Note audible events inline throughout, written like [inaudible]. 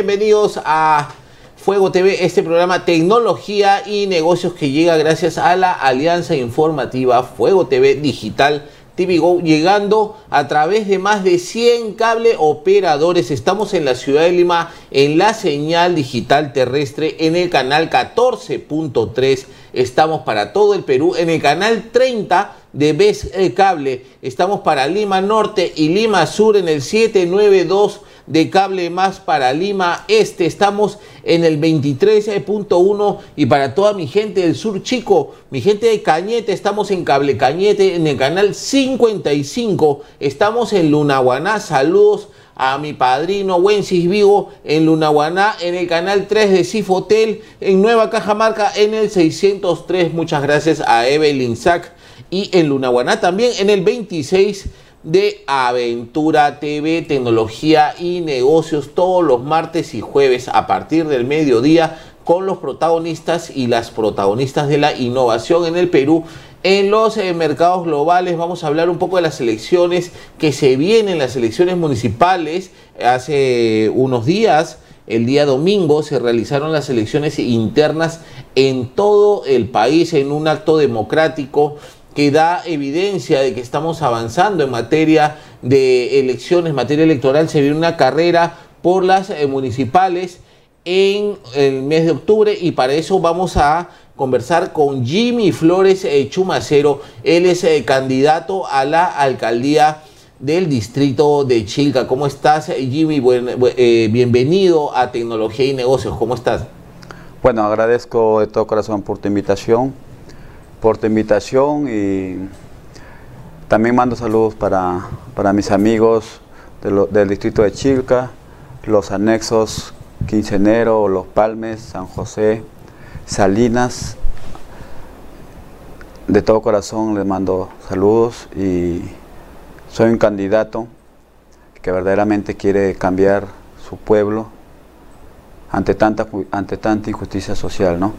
bienvenidos a Fuego TV, este programa Tecnología y Negocios que llega gracias a la alianza informativa Fuego TV Digital TV Go, llegando a través de más de 100 cable operadores. Estamos en la ciudad de Lima en la señal digital terrestre en el canal 14.3. Estamos para todo el Perú en el canal 30 de BES Cable. Estamos para Lima Norte y Lima Sur en el 792 de Cable Más para Lima Este. Estamos en el 23.1 y para toda mi gente del sur chico, mi gente de Cañete, estamos en Cable Cañete en el canal 55. Estamos en Lunaguaná. Saludos a mi padrino Wencis Vigo en Lunaguaná, en el canal 3 de Cifotel, en Nueva Cajamarca en el 603. Muchas gracias a Evelyn Sack y en Lunaguaná también en el 26 de Aventura TV, tecnología y negocios todos los martes y jueves a partir del mediodía con los protagonistas y las protagonistas de la innovación en el Perú. En los eh, mercados globales vamos a hablar un poco de las elecciones que se vienen, las elecciones municipales. Hace unos días, el día domingo, se realizaron las elecciones internas en todo el país en un acto democrático que da evidencia de que estamos avanzando en materia de elecciones, materia electoral. Se viene una carrera por las eh, municipales en el mes de octubre y para eso vamos a conversar con Jimmy Flores eh, Chumacero. Él es eh, candidato a la alcaldía del distrito de Chilca. ¿Cómo estás, Jimmy? bienvenido a Tecnología y Negocios. ¿Cómo estás? Bueno, agradezco de todo corazón por tu invitación por tu invitación y también mando saludos para, mis amigos del distrito de Chilca, los anexos Quincenero, Los Palmes, San José, Salinas. De todo corazón les mando saludos y soy un candidato que verdaderamente quiere cambiar su pueblo ante tanta, ante tanta injusticia social, ¿no?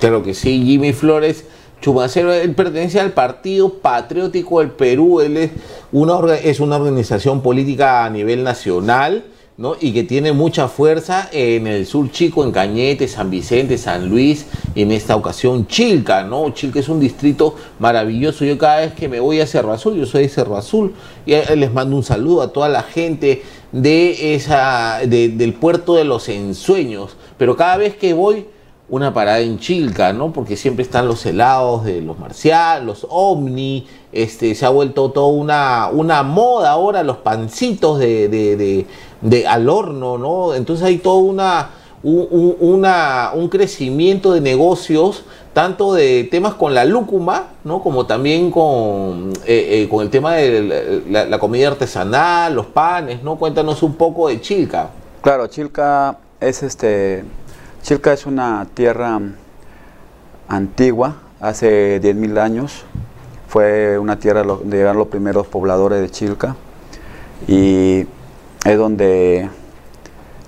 Claro que sí, Jimmy Flores Chumacero, él pertenece al Partido Patriótico del Perú, él es una, es una organización política a nivel nacional, ¿no? Y que tiene mucha fuerza en el sur chico, en Cañete, San Vicente, San Luis, en esta ocasión Chilca, ¿no? Chilca es un distrito maravilloso. Yo cada vez que me voy a Cerro Azul, yo soy de Cerro Azul, y les mando un saludo a toda la gente de esa, del puerto de los ensueños. Pero cada vez que voy, una parada en Chilca, ¿no? Porque siempre están los helados de los marciales, los ovni, este, se ha vuelto toda una, una moda ahora, los pancitos de, de, al horno, ¿no? Entonces hay todo una, un, un crecimiento de negocios, tanto de temas con la lúcuma, ¿no? Como también con, eh, eh, con el tema de la, la comida artesanal, los panes, ¿no? Cuéntanos un poco de Chilca. Claro, Chilca es este Chilca es una tierra antigua, hace 10.000 años. Fue una tierra donde llegaron los primeros pobladores de Chilca y es donde,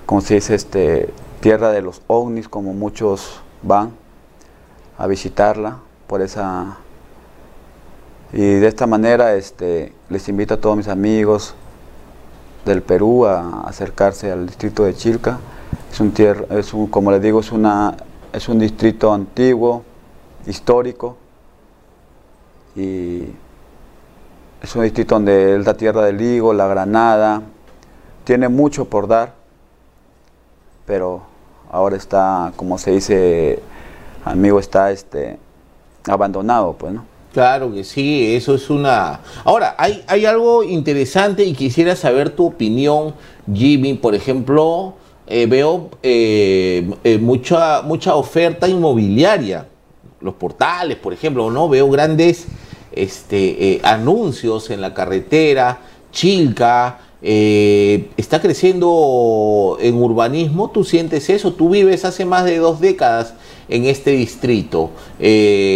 como se dice, este, tierra de los ovnis, como muchos van a visitarla por esa y de esta manera este, les invito a todos mis amigos del Perú a acercarse al distrito de Chilca es un, es un como les digo, es, una, es un distrito antiguo, histórico, y es un distrito donde es la tierra del higo, la granada, tiene mucho por dar, pero ahora está, como se dice, amigo, está este, abandonado, pues, ¿no? Claro que sí, eso es una... Ahora, hay, hay algo interesante y quisiera saber tu opinión, Jimmy, por ejemplo, eh, veo eh, eh, mucha, mucha oferta inmobiliaria. Los portales, por ejemplo, ¿no? Veo grandes este, anuncios en la carretera, Chilca, está creciendo en urbanismo, tú sientes eso, tú vives hace más de dos décadas en este distrito,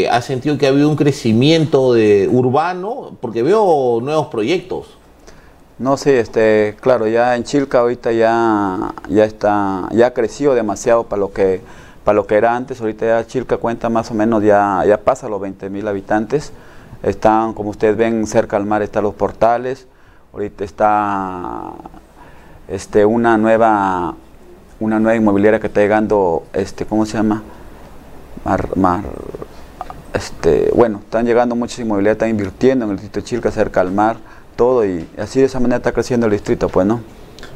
¿has sentido que ha habido un crecimiento de urbano? Porque veo nuevos proyectos. No sé, este, claro, ya en Chilca ahorita ya, ya está, ya creció demasiado para lo que para lo que era antes, ahorita ya Chilca cuenta más o menos, ya, ya pasa los 20 mil habitantes, están, como ustedes ven, cerca al mar están los portales, ahorita está este, una nueva una nueva inmobiliaria que está llegando, este, ¿cómo se llama? Mar, este, bueno, están llegando muchas inmobiliarias, están invirtiendo en el distrito de Chilca, cerca al mar, todo, y así de esa manera está creciendo el distrito, pues, ¿no?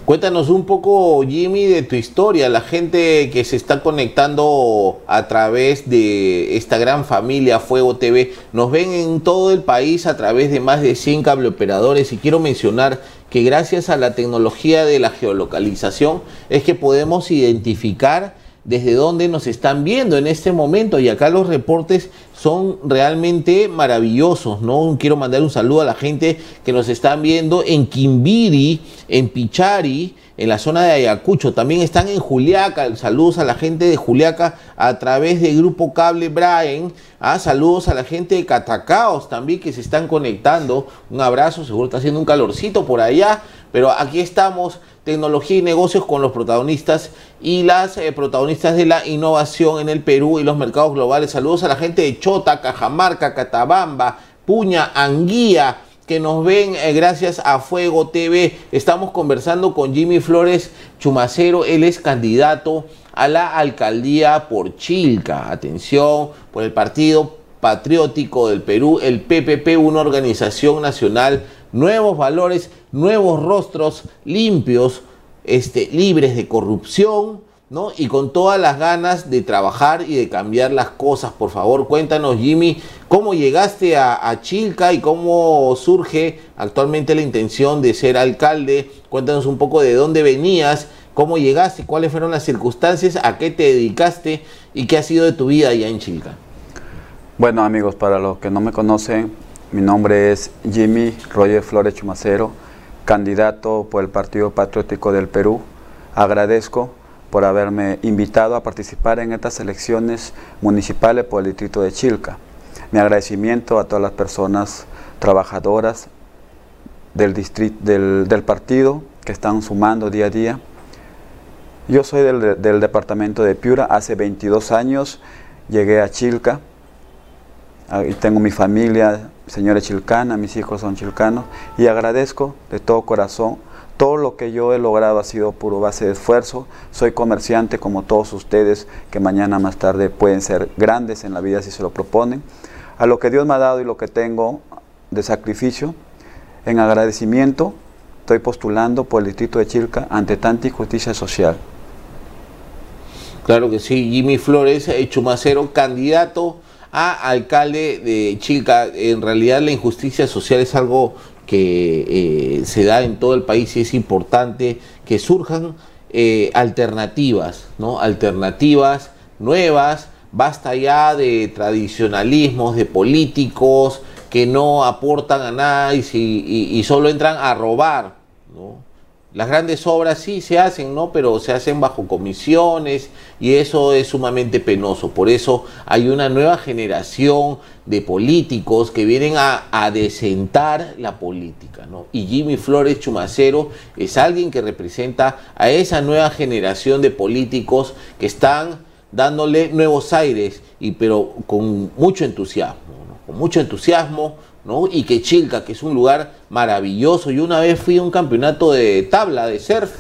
Cuéntanos un poco, Jimmy, de tu historia, la gente que se está conectando a través de esta gran familia Fuego TV. Nos ven en todo el país a través de más de 100 cableoperadores y quiero mencionar que gracias a la tecnología de la geolocalización es que podemos identificar desde dónde nos están viendo en este momento. Y acá los reportes son realmente maravillosos, ¿no? Quiero mandar un saludo a la gente que nos están viendo en Quimbiri, en Pichari, en la zona de Ayacucho, también están en Juliaca, saludos a la gente de Juliaca a través del grupo Cable Brian, ah, saludos a la gente de Catacaos también que se están conectando, un abrazo, seguro está haciendo un calorcito por allá, pero aquí estamos tecnología y negocios con los protagonistas y las eh, protagonistas de la innovación en el Perú y los mercados globales. Saludos a la gente de Chota, Cajamarca, Catabamba, Puña, Anguía, que nos ven eh, gracias a Fuego TV. Estamos conversando con Jimmy Flores Chumacero, él es candidato a la alcaldía por Chilca. Atención, por el Partido Patriótico del Perú, el PPP, una organización nacional nuevos valores, nuevos rostros limpios, este, libres de corrupción, ¿no? Y con todas las ganas de trabajar y de cambiar las cosas. Por favor, cuéntanos, Jimmy, cómo llegaste a, Chilca y cómo surge actualmente la intención de ser alcalde. Cuéntanos un poco de dónde venías, cómo llegaste, cuáles fueron las circunstancias, a qué te dedicaste y qué ha sido de tu vida allá en Chilca. Bueno, amigos, para los que no me conocen, mi nombre es Jimmy Roger Flores Chumacero, candidato por el Partido Patriótico del Perú. Agradezco por haberme invitado a participar en estas elecciones municipales por el distrito de Chilca. Mi agradecimiento a todas las personas trabajadoras del, del, partido que están sumando día a día. Yo soy del, del departamento de Piura, hace 22 años llegué a Chilca, tengo mi familia señora chilcana, mis hijos son chilcanos y agradezco de todo corazón. Todo lo que yo he logrado ha sido puro base de esfuerzo. Soy comerciante como todos ustedes que mañana más tarde pueden ser grandes en la vida si se lo proponen. A lo que Dios me ha dado y lo que tengo de sacrificio, en agradecimiento, estoy postulando por el distrito de Chilca ante tanta injusticia social. Claro que sí, Jimmy Flores, Chumacero, candidato a alcalde de Chilca. En realidad la injusticia social es algo que eh, se da en todo el país y es importante que surjan eh, alternativas, ¿no? Alternativas nuevas, basta ya de tradicionalismos, de políticos que no aportan a nada y, y solo entran a robar, ¿no? Las grandes obras sí se hacen, ¿no? Pero se hacen bajo comisiones y eso es sumamente penoso. Por eso hay una nueva generación de políticos que vienen a, a desentar la política, ¿no? Y Jimmy Flores Chumacero es alguien que representa a esa nueva generación de políticos que están dándole nuevos aires, y, pero con mucho entusiasmo, ¿no? Con mucho entusiasmo y que Chilca, que es un lugar maravilloso. Yo una vez fui a un campeonato de tabla, de surf,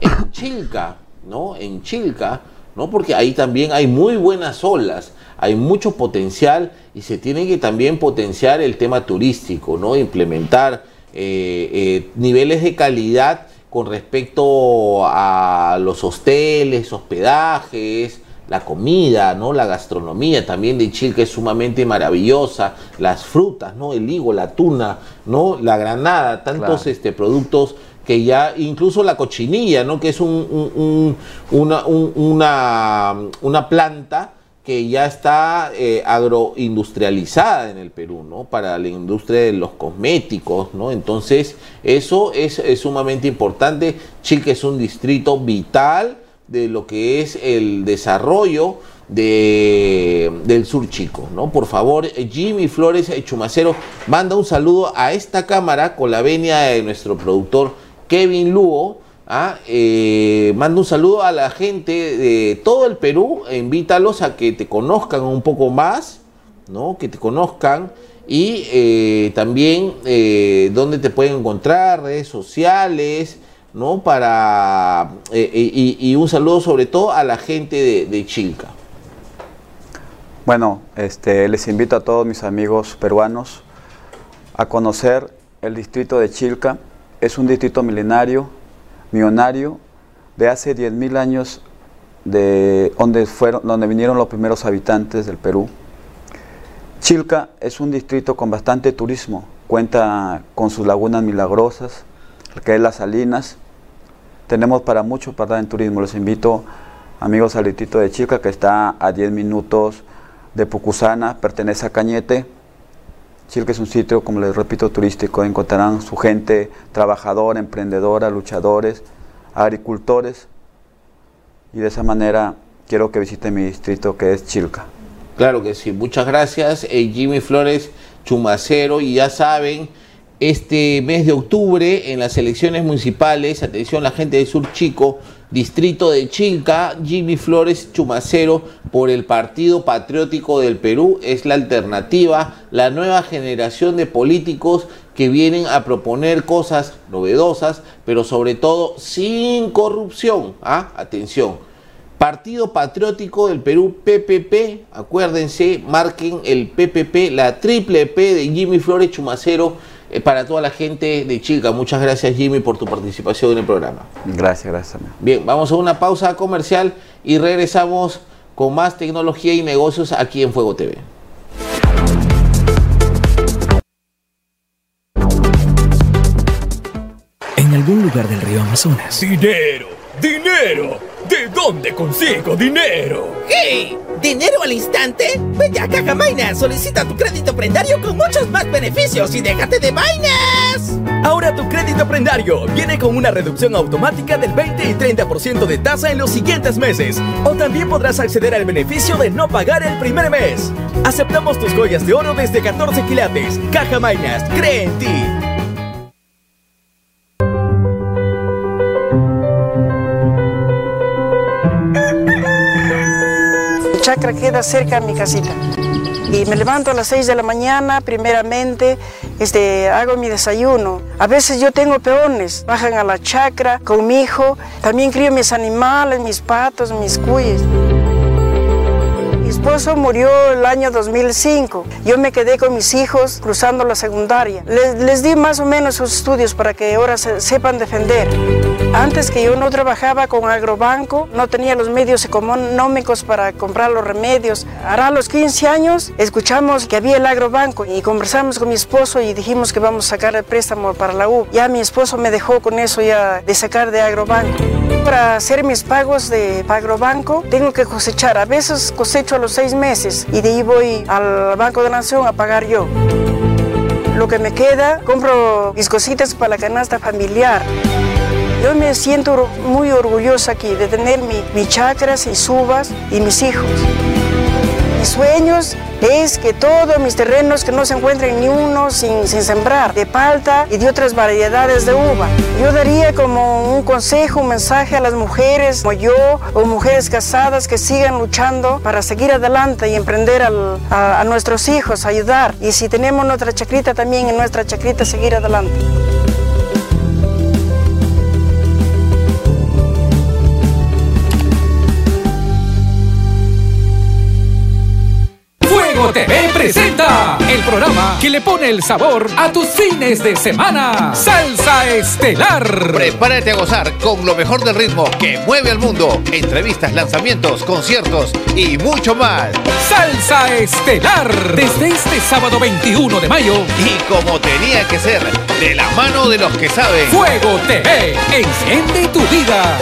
en Chilca, ¿no? En Chilca, ¿no? Porque ahí también hay muy buenas olas, hay mucho potencial y se tiene que también potenciar el tema turístico, ¿no? Implementar eh, eh, niveles de calidad con respecto a los hosteles, hospedajes, la comida, ¿no? La gastronomía también de Chile es sumamente maravillosa, las frutas, ¿no? El higo, la tuna, ¿no? La granada, tantos este, productos que ya, incluso la cochinilla, ¿no? Que es un, una, una, planta que ya está eh, agroindustrializada en el Perú, ¿no? Para la industria de los cosméticos, ¿no? Entonces, eso es, es sumamente importante. Chilca es un distrito vital de lo que es el desarrollo de, del sur chico, ¿no? Por favor, Jimmy Flores Chumacero manda un saludo a esta cámara con la venia de nuestro productor Kevin Lugo. ¿ah? Eh, manda un saludo a la gente de todo el Perú, invítalos a que te conozcan un poco más, ¿no? Que te conozcan y eh, también eh, dónde te pueden encontrar, redes sociales, ¿no? Para, eh, y, un saludo sobre todo a la gente de, de Chilca. Bueno, este, les invito a todos mis amigos peruanos a conocer el distrito de Chilca. Es un distrito milenario, millonario, de hace 10.000 años, de donde, fueron, donde vinieron los primeros habitantes del Perú. Chilca es un distrito con bastante turismo, cuenta con sus lagunas milagrosas, que es las salinas. Tenemos para mucho para en turismo. Les invito, amigos, al distrito de Chilca, que está a 10 minutos de Pucusana, pertenece a Cañete. Chilca es un sitio, como les repito, turístico. Encontrarán su gente trabajadora, emprendedora, luchadores, agricultores. Y de esa manera quiero que visiten mi distrito que es Chilca. Claro que sí. Muchas gracias, eh, Jimmy Flores Chumacero. Y ya saben, este mes de octubre en las elecciones municipales, atención la gente de Sur Chico, distrito de Chilca, Jimmy Flores Chumacero por el Partido Patriótico del Perú es la alternativa, la nueva generación de políticos que vienen a proponer cosas novedosas, pero sobre todo sin corrupción. ¿ah? Atención. Partido Patriótico del Perú, PPP, acuérdense, marquen el PPP, la triple P de Jimmy Flores Chumacero para toda la gente de Chica. Muchas gracias Jimmy por tu participación en el programa. Gracias, gracias. Bien, vamos a una pausa comercial y regresamos con más tecnología y negocios aquí en Fuego TV. En algún lugar del río Amazonas. Dinero, dinero. ¿De dónde consigo dinero? ¡Hey! ¿Dinero al instante? Vete a Cajamainas, solicita tu crédito prendario con muchos más beneficios y déjate de vainas. Ahora tu crédito prendario viene con una reducción automática del 20 y 30% de tasa en los siguientes meses. O también podrás acceder al beneficio de no pagar el primer mes. Aceptamos tus joyas de oro desde 14 quilates. Cajamainas, cree en ti. Chacra queda cerca de mi casita. Y me levanto a las 6 de la mañana, primeramente, este, hago mi desayuno. A veces yo tengo peones, bajan a la chacra con mi hijo. También crío mis animales, mis patos, mis cuyes esposo murió el año 2005. Yo me quedé con mis hijos cruzando la secundaria. Les, di más o menos sus estudios para que ahora se, sepan defender. Antes que yo no trabajaba con agrobanco, no tenía los medios económicos para comprar los remedios. Ahora los 15 años escuchamos que había el agrobanco y conversamos con mi esposo y dijimos que vamos a sacar el préstamo para la U. Ya mi esposo me dejó con eso ya de sacar de agrobanco. Para hacer mis pagos de agrobanco tengo que cosechar. A veces cosecho a los seis meses y de ahí voy al Banco de Nación a pagar yo. Lo que me queda, compro mis cositas para la canasta familiar. Yo me siento muy orgullosa aquí de tener mi, mis chacras y subas y mis hijos. Mis sueños es que todos mis terrenos que no se encuentren ni uno sin, sembrar, de palta y de otras variedades de uva. Yo daría como un consejo, un mensaje a las mujeres como yo o mujeres casadas que sigan luchando para seguir adelante y emprender a, a nuestros hijos, ayudar. Y si tenemos nuestra chacrita también en nuestra chacrita seguir adelante. TV presenta el programa que le pone el sabor a tus fines de semana. Salsa Estelar. Prepárate a gozar con lo mejor del ritmo que mueve al mundo. Entrevistas, lanzamientos, conciertos y mucho más. Salsa Estelar. Desde este sábado 21 de mayo. Y como tenía que ser, de la mano de los que saben. Fuego TV. Enciende tu vida.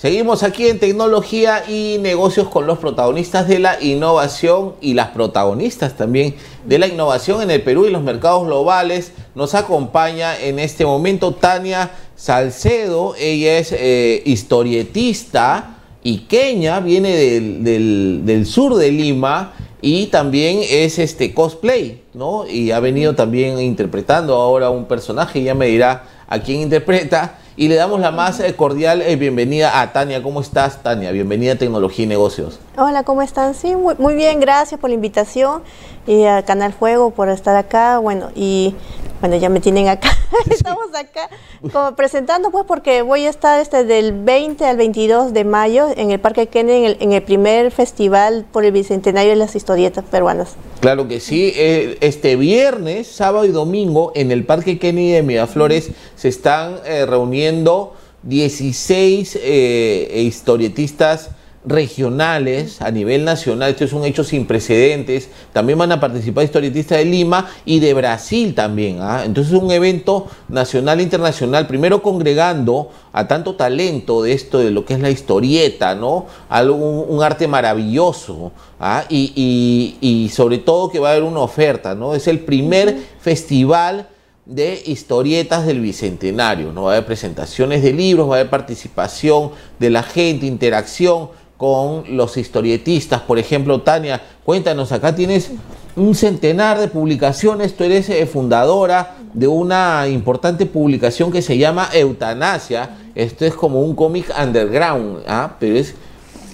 Seguimos aquí en tecnología y negocios con los protagonistas de la innovación y las protagonistas también de la innovación en el Perú y los mercados globales. Nos acompaña en este momento Tania Salcedo, ella es eh, historietista iqueña, viene del, del, sur de Lima y también es este cosplay, ¿no? Y ha venido también interpretando ahora un personaje, ya me dirá a quién interpreta Y le damos la más eh, cordial eh, bienvenida a Tania. ¿Cómo estás, Tania? Bienvenida a Tecnología y Negocios. Hola, ¿cómo están? Sí, muy, muy bien, gracias por la invitación y a Canal Fuego por estar acá. Bueno, y bueno, ya me tienen acá. [laughs] Estamos acá como presentando, pues, porque voy a estar este del 20 al 22 de mayo en el Parque Kennedy, en el, en el primer festival por el Bicentenario de las Historietas Peruanas. Claro que sí. Eh, este viernes, sábado y domingo, en el Parque Kennedy de Miraflores se están eh, reuniendo 16 eh, historietistas regionales a nivel nacional, esto es un hecho sin precedentes, también van a participar historietistas de Lima y de Brasil también, ¿ah? entonces es un evento nacional e internacional, primero congregando a tanto talento de esto, de lo que es la historieta, ¿no? Algo, un, arte maravilloso, ¿ah? y, y, sobre todo que va a haber una oferta, ¿no? Es el primer festival de historietas del Bicentenario, ¿no? Va a haber presentaciones de libros, va a haber participación de la gente, interacción, con los historietistas. Por ejemplo, Tania, cuéntanos, acá tienes un centenar de publicaciones, tú eres eh, fundadora de una importante publicación que se llama Eutanasia. Esto es como un cómic underground, ¿ah? pero es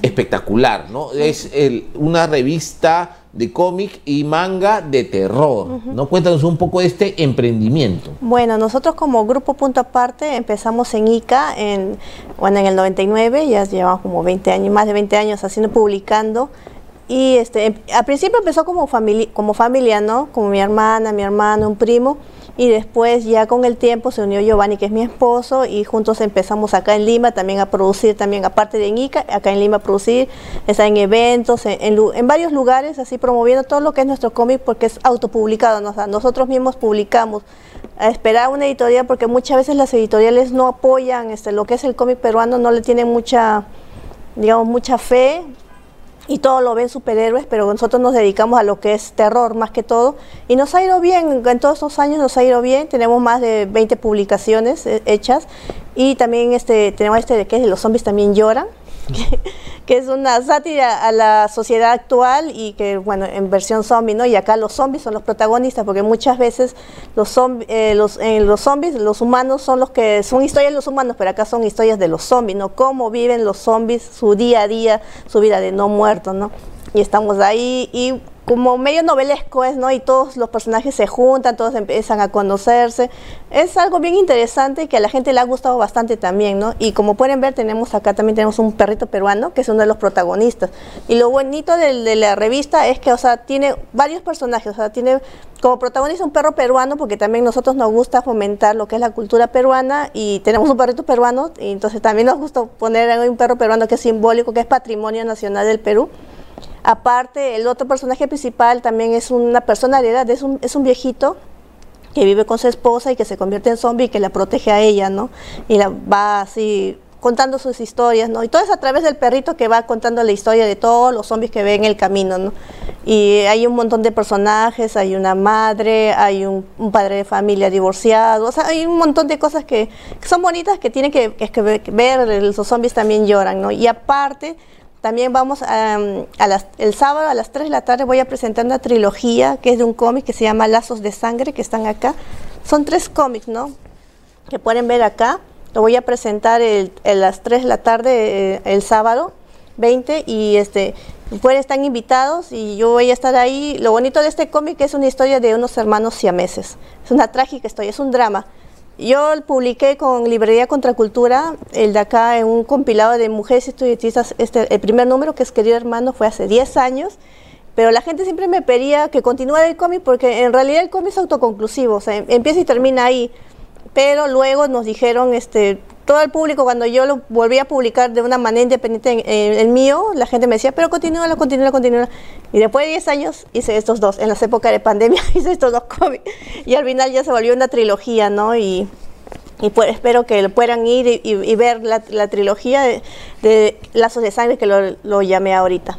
espectacular, ¿no? Es una revista de cómic y manga de terror. ¿No? Cuéntanos un poco de este emprendimiento. Bueno, nosotros como grupo Punto Aparte empezamos en ICA en, bueno, en el 99, ya llevamos como 20 años, más de 20 años haciendo, publicando. Y este, al principio empezó como familia, como familia, ¿no? Como mi hermana, mi hermano, un primo y después ya con el tiempo se unió Giovanni, que es mi esposo, y juntos empezamos acá en Lima también a producir, también aparte de en Ica, acá en Lima a producir, está en eventos, en, varios lugares, así promoviendo todo lo que es nuestro cómic porque es autopublicado, nosotros mismos publicamos. A esperar una editorial porque muchas veces las editoriales no apoyan este, lo que es el cómic peruano, no le tienen mucha, digamos, mucha fe, y todo lo ven superhéroes, pero nosotros nos dedicamos a lo que es terror más que todo. Y nos ha ido bien, en todos estos años nos ha ido bien, tenemos más de 20 publicaciones eh, hechas. Y también este, tenemos este de que los zombies también lloran, [laughs] que, es una sátira a la sociedad actual y que, bueno, en versión zombie, ¿no? Y acá los zombies son los protagonistas, porque muchas veces los, zombies, eh, los, en los zombies, los humanos son los que, son historias de los humanos, pero acá son historias de los zombies, ¿no? Cómo viven los zombies su día a día, su vida de no muertos, ¿no? Y estamos ahí y como medio novelesco es, ¿no? Y todos los personajes se juntan, todos empiezan a conocerse. Es algo bien interesante que a la gente le ha gustado bastante también, ¿no? Y como pueden ver, tenemos acá también tenemos un perrito peruano, que es uno de los protagonistas. Y lo bonito de, la revista es que, o sea, tiene varios personajes, o sea, tiene como protagonista un perro peruano, porque también nosotros nos gusta fomentar lo que es la cultura peruana y tenemos un perrito peruano, y entonces también nos gusta poner un perro peruano que es simbólico, que es patrimonio nacional del Perú. Aparte, el otro personaje principal también es una personalidad, es un, es un viejito que vive con su esposa y que se convierte en zombie y que la protege a ella, ¿no? Y la va así contando sus historias, ¿no? Y todo es a través del perrito que va contando la historia de todos los zombies que ve en el camino, ¿no? Y hay un montón de personajes, hay una madre, hay un, padre de familia divorciado, o sea, hay un montón de cosas que, son bonitas que tienen que, que ver, los zombies también lloran, ¿no? Y aparte también vamos a, el sábado a las 3 de la tarde voy a presentar una trilogía que es de un cómic que se llama Lazos de Sangre, que están acá. Son tres cómics, ¿no? Que pueden ver acá. Lo voy a presentar a las 3 de la tarde eh, el sábado 20 y este pueden estar invitados y yo voy a estar ahí. Lo bonito de este cómic es una historia de unos hermanos siameses. Es una trágica historia, es un drama. Yo publiqué con Librería Contracultura, el de acá, en un compilado de mujeres estudiantistas, este, el primer número que es Querido Hermano fue hace 10 años, pero la gente siempre me pedía que continuara el cómic porque en realidad el cómic es autoconclusivo, o sea, empieza y termina ahí, pero luego nos dijeron, este, todo el público, cuando yo lo volví a publicar de una manera independiente en, el mío, la gente me decía, pero continúa, continúa, continúa. Y después de 10 años hice estos dos. En las épocas de pandemia [laughs] hice estos dos cómics. Y al final ya se volvió una trilogía, ¿no? Y, y pues espero que puedan ir y, ver la, trilogía de, Lazos de Sangre, que lo, llamé ahorita.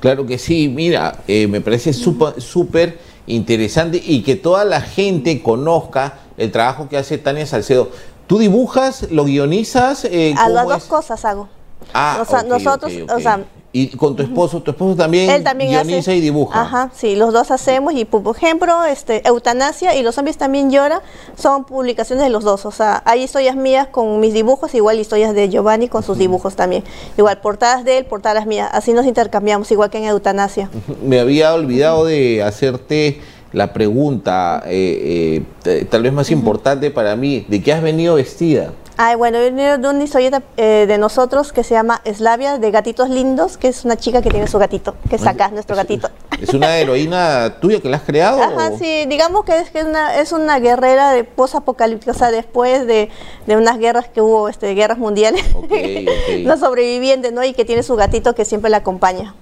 Claro que sí, mira, eh, me parece súper interesante y que toda la gente conozca el trabajo que hace Tania Salcedo. ¿Tú dibujas, lo guionizas? Eh, a las dos cosas hago. Ah, o sea, nosotros, o sea, Y con tu esposo, tu esposo también, Él también guioniza hace- y dibuja. Ajá, sí, los dos hacemos y por ejemplo, este, Eutanasia y Los zombies también lloran son publicaciones de los dos, o sea, hay historias mías con mis dibujos, igual historias de Giovanni con sus dibujos también, igual portadas de él, portadas mías, así nos intercambiamos, igual que en Eutanasia. [laughs] Me había olvidado de hacerte la pregunta, eh, eh, tal vez más importante para mí, ¿de qué has venido vestida? Ay, bueno, viene de una historieta eh, de nosotros que se llama Eslavia, de Gatitos Lindos, que es una chica que tiene su gatito, que es acá, nuestro gatito. ¿Es una heroína [laughs] tuya que la has creado? Ajá, o- sí, digamos que es, que es una, es una guerrera de post-apocalíptica, o sea, después de, de unas guerras que hubo, este, guerras mundiales, Ok, [laughs] ok. una sobreviviente, ¿no? Y que tiene su gatito que siempre la acompaña.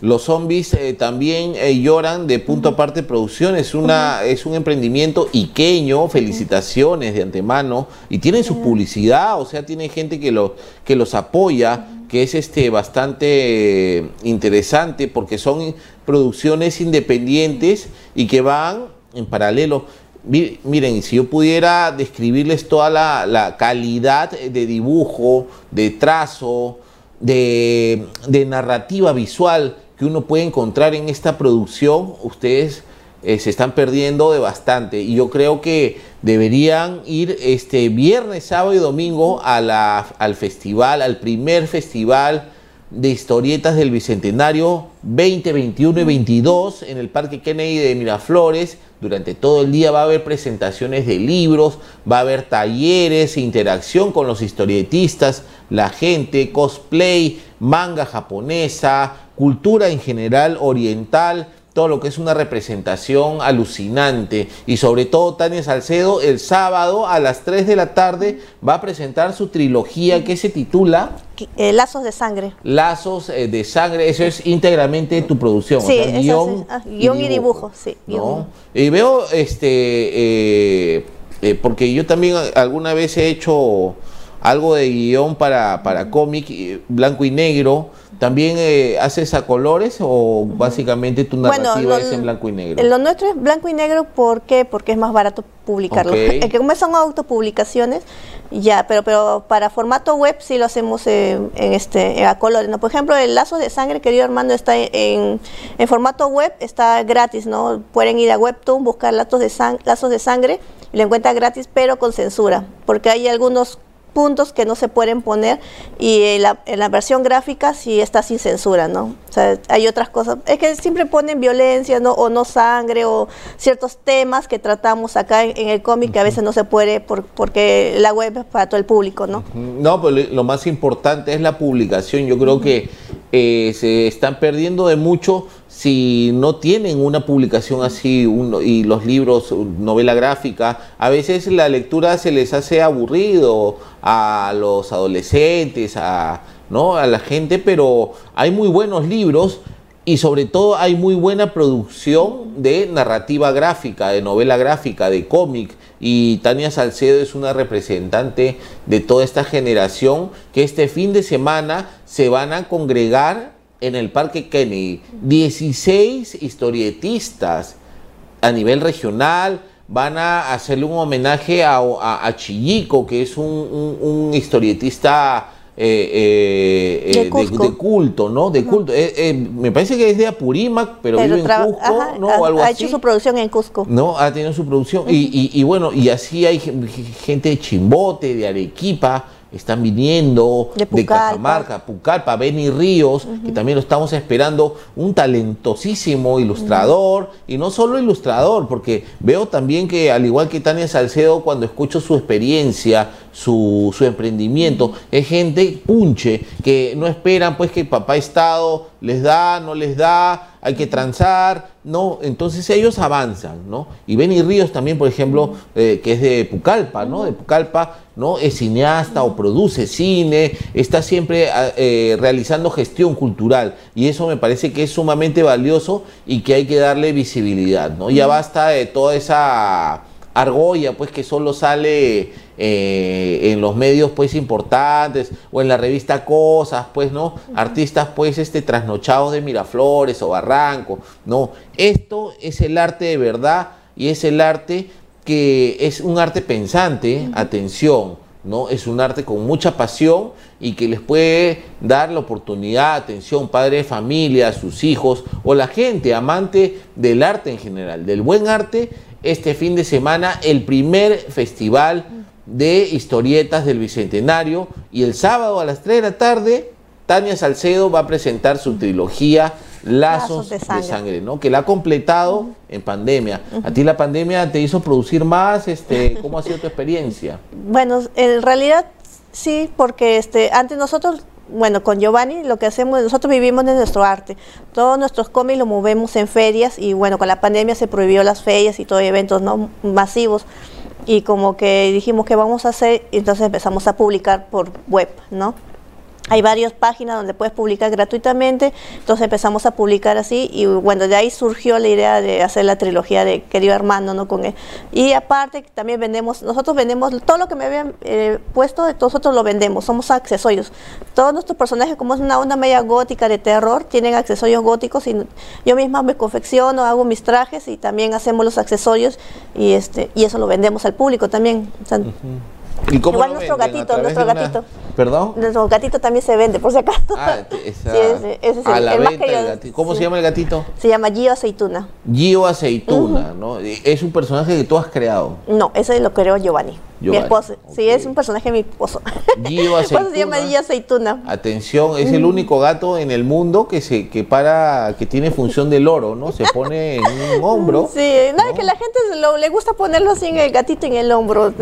Los zombies eh, también eh, lloran de punto aparte producción. Es, una, es un emprendimiento iqueño. Felicitaciones de antemano. Y tienen su publicidad, o sea, tiene gente que, lo, que los apoya, que es este bastante eh, interesante porque son producciones independientes y que van en paralelo. Mi- Miren, si yo pudiera describirles toda la, la calidad de dibujo, de trazo, de, de narrativa visual que uno puede encontrar en esta producción, ustedes eh, se están perdiendo de bastante. Y yo creo que deberían ir este viernes, sábado y domingo a la, al festival, al primer festival de historietas del Bicentenario 20, 21 y 22 en el Parque Kennedy de Miraflores. Durante todo el día va a haber presentaciones de libros, va a haber talleres, interacción con los historietistas, la gente, cosplay, manga japonesa, cultura en general oriental, todo lo que es una representación alucinante. Y sobre todo Tania Salcedo el sábado a las 3 de la tarde va a presentar su trilogía que se titula eh, lazos de sangre. Lazos eh, de Sangre. Eso es íntegramente tu producción. Sí, o sea, es guion, ah, guion y dibujo, sí. Y veo, este, eh, porque yo también alguna vez he hecho algo de guion para, para cómic, blanco y negro. ¿También eh, haces a colores o básicamente tu narrativa lo- es en blanco y negro? Lo nuestro es blanco y negro, ¿por qué? Porque es más barato publicarlo. Ok. [laughs] Eh, que como son autopublicaciones, ya, pero pero para formato web sí lo hacemos eh, en este a colores, ¿no? Por ejemplo, el lazo de sangre, querido Armando, está en, en formato web, está gratis, ¿no? Pueden ir a Webtoon, buscar lazos de, sang- lazos de sangre y lo encuentran gratis, pero con censura, porque hay algunos puntos que no se pueden poner y en la, en la versión gráfica sí está sin censura, ¿no? O sea, hay otras cosas. Es que siempre ponen violencia, ¿no? O no sangre, o ciertos temas que tratamos acá en, en el cómic que a veces no se puede por- porque la web es para todo el público, ¿no? No, pero lo más importante es la publicación. Yo creo que eh, se están perdiendo de mucho si no tienen una publicación así y los libros, novela gráfica. A veces la lectura se les hace aburrido a los adolescentes, a, ¿no? a la gente, pero hay muy buenos libros y sobre todo hay muy buena producción de narrativa gráfica, de novela gráfica, de cómic. Y Tania Salcedo es una representante de toda esta generación que este fin de semana se van a congregar en el Parque Kennedy. 16 historietistas a nivel regional. Van a hacerle un homenaje a, a- Chillico, que es un historietista eh, eh, De eh, de culto, ¿no? De culto. Me parece que es de Apurímac, pero, vive en Cusco, ajá, ¿no? ha, O algo ha así. hecho su producción en Cusco. No, ha tenido su producción. y, y- y bueno, y así hay gen- gente de Chimbote, de Arequipa, están viniendo, De de. Cajamarca, Pucallpa, Benny Ríos, que también lo estamos esperando, un talentosísimo ilustrador, y no solo ilustrador, porque veo también que al igual que Tania Salcedo, cuando escucho su experiencia, su, su emprendimiento, es gente punche, que no esperan pues que el papá Estado les da, no les da, hay que transar, no, entonces ellos avanzan, ¿no? Y Benny Ríos también, por ejemplo, eh, que es de Pucallpa, ¿no? De Pucallpa, ¿no? Es cineasta o produce cine, está siempre ah, eh, realizando gestión cultural y eso me parece que es sumamente valioso y que hay que darle visibilidad, ¿no? Ya basta de toda esa argolla, pues que solo sale eh, en los medios pues importantes o en la revista Cosas, pues, ¿no? Artistas pues este trasnochados de Miraflores o Barranco, no. Esto es el arte de verdad y es el arte que es un arte pensante, atención, ¿no? Es un arte con mucha pasión y que les puede dar la oportunidad, atención, padre de familia, sus hijos o la gente amante del arte en general, del buen arte, este fin de semana el primer festival de historietas del Bicentenario y el sábado a las 3 de la tarde Tania Salcedo va a presentar su trilogía Lazos, de sangre, ¿no? Que la ha completado en pandemia. ¿A ti la pandemia te hizo producir más? Este, ¿Cómo ha sido tu experiencia? [laughs] Bueno, en realidad sí, porque este, antes nosotros bueno, con Giovanni lo que hacemos, nosotros vivimos de nuestro arte. Todos nuestros cómics los movemos en ferias y bueno, con la pandemia se prohibió las ferias y todo eventos ¿no? masivos. Y como que dijimos que vamos a hacer, entonces empezamos a publicar por web, ¿no? Hay varias páginas donde puedes publicar gratuitamente, entonces empezamos a publicar así y bueno, de ahí surgió la idea de hacer la trilogía de Querido Armando, ¿no? Con él. Y aparte también vendemos, nosotros vendemos todo lo que me habían eh, puesto, nosotros lo vendemos, somos accesorios. Todos nuestros personajes, como es una onda media gótica de terror, tienen accesorios góticos y yo misma me confecciono, hago mis trajes y también hacemos los accesorios y este y eso lo vendemos al público también. ¿Y cómo Igual nuestro gatito, nuestro gatito. ¿Perdón? Nuestro gatito también se vende, por si acaso. Ah, [laughs] esa, sí, ese, ese es el, la venta el gatito. ¿Cómo se llama el gatito? Se llama Gio Aceituna. Gio Aceituna, ¿no? Es un personaje que tú has creado. No, ese lo creó Giovanni. Mi esposo. Sí, es un personaje de mi esposo. [laughs] Gio Aceituna. se llama Gio Aceituna. Atención, es el único gato en el mundo que se que para que tiene función de loro, ¿no? Se pone en un hombro. [laughs] Sí, no, es que la gente le gusta ponerlo así en el gatito en el hombro,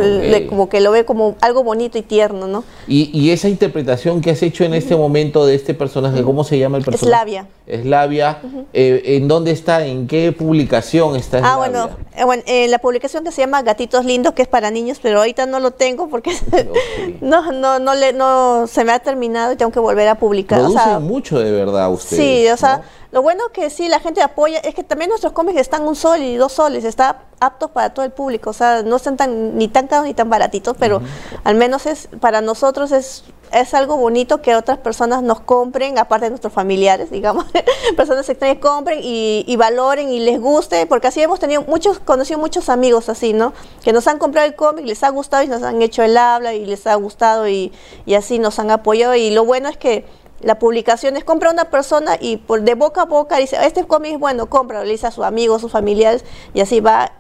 como que lo ve como algo bonito y tierno, ¿no? Y, y, esa interpretación que has hecho en este momento de este personaje, ¿cómo se llama el personaje? Eslavia. Eslavia. Eh, ¿En dónde está? ¿En qué publicación está Ah, bueno, eh, bueno la publicación que se llama Gatitos Lindos, que es para niños, pero ahorita no lo tengo porque [laughs] no, no, no, le, no se me ha terminado y tengo que volver a publicar. Produce mucho de verdad usted. Sí, o sea, lo bueno que sí, la gente apoya, es que también nuestros cómics están un sol y dos soles, está aptos para todo el público, o sea, no están tan, ni tan caros ni tan baratitos, pero al menos es para nosotros es es algo bonito que otras personas nos compren, aparte de nuestros familiares, digamos, [laughs] personas extrañas compren y, valoren y les guste, porque así hemos tenido muchos, conocido muchos amigos así, ¿no? Que nos han comprado el cómic, les ha gustado y nos han hecho el habla y les ha gustado y, y así nos han apoyado. Y lo bueno es que la publicación es compra una persona y por de boca a boca dice, este cómic es bueno, compra, le dice a sus amigos, sus familiares y así va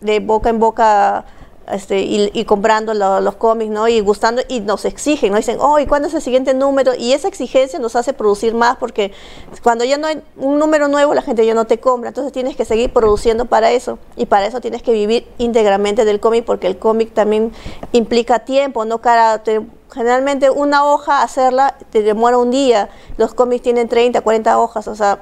de boca en boca este, y, comprando los cómics, ¿no? Y gustando, y nos exigen, ¿no? Dicen, oh, ¿y cuándo es el siguiente número? Y esa exigencia nos hace producir más porque cuando ya no hay un número nuevo, la gente ya no te compra. Entonces tienes que seguir produciendo para eso. Y para eso tienes que vivir íntegramente del cómic porque el cómic también implica tiempo, ¿no? Cara, generalmente una hoja hacerla te demora un día. Los cómics tienen 30, 40 hojas, o sea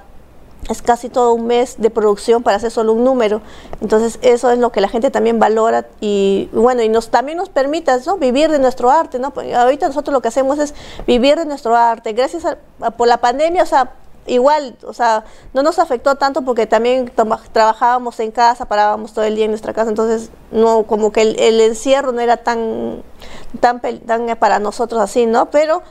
es casi todo un mes de producción para hacer solo un número. Entonces eso es lo que la gente también valora y bueno, y nos también nos permite ¿no? vivir de nuestro arte, ¿no? ahorita nosotros lo que hacemos es vivir de nuestro arte. Gracias a, por la pandemia, o sea, igual, o sea, no nos afectó tanto porque también trabajábamos en casa, parábamos todo el día en nuestra casa, entonces no como que el, el encierro no era tan tan tan para nosotros así, ¿no? Pero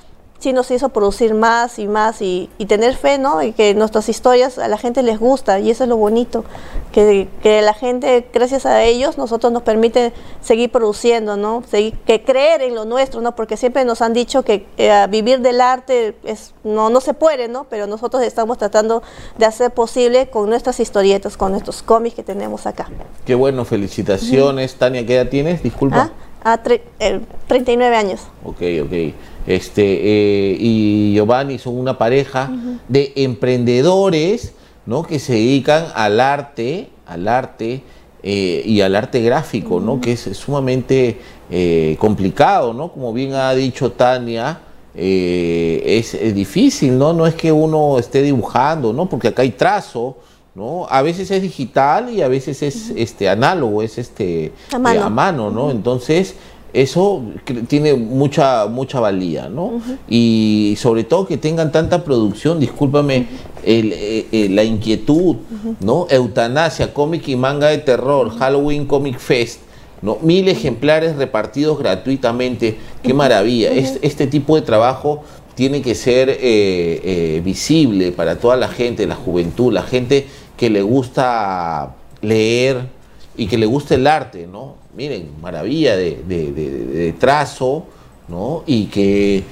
sí nos hizo producir más y más y, tener fe, ¿no? Y que nuestras historias a la gente les gusta y eso es lo bonito, que, que la gente, gracias a ellos, nosotros nos permite seguir produciendo, ¿no? Seguir, que creer en lo nuestro, ¿no? Porque siempre nos han dicho que eh, vivir del arte es, no, no se puede, ¿no? Pero nosotros estamos tratando de hacer posible con nuestras historietas, con nuestros cómics que tenemos acá. Qué bueno, felicitaciones. Tania, ¿qué edad tienes? Disculpa. Ah, a 39 años. Ok, ok este, eh, y Giovanni son una pareja de emprendedores ¿no? que se dedican al arte, al arte eh, y al arte gráfico, ¿no? que es, sumamente eh, complicado, ¿no? como bien ha dicho Tania. Es, es, difícil, ¿no? No es que uno esté dibujando, ¿no? Porque acá hay trazo, ¿no? A veces es digital y a veces es este análogo, es este a mano, a mano ¿no? Entonces, eso tiene mucha mucha valía, ¿no? Y sobre todo que tengan tanta producción, discúlpame, eh, eh, la inquietud, ¿no? Eutanasia, cómic y manga de terror, Halloween Comic Fest, ¿no? Mil ejemplares repartidos gratuitamente, qué maravilla. este, tipo de trabajo tiene que ser eh, visible para toda la gente, la juventud, la gente que le gusta leer y que le gusta el arte, ¿no? Miren, maravilla de, de- de- trazo, ¿no? Y que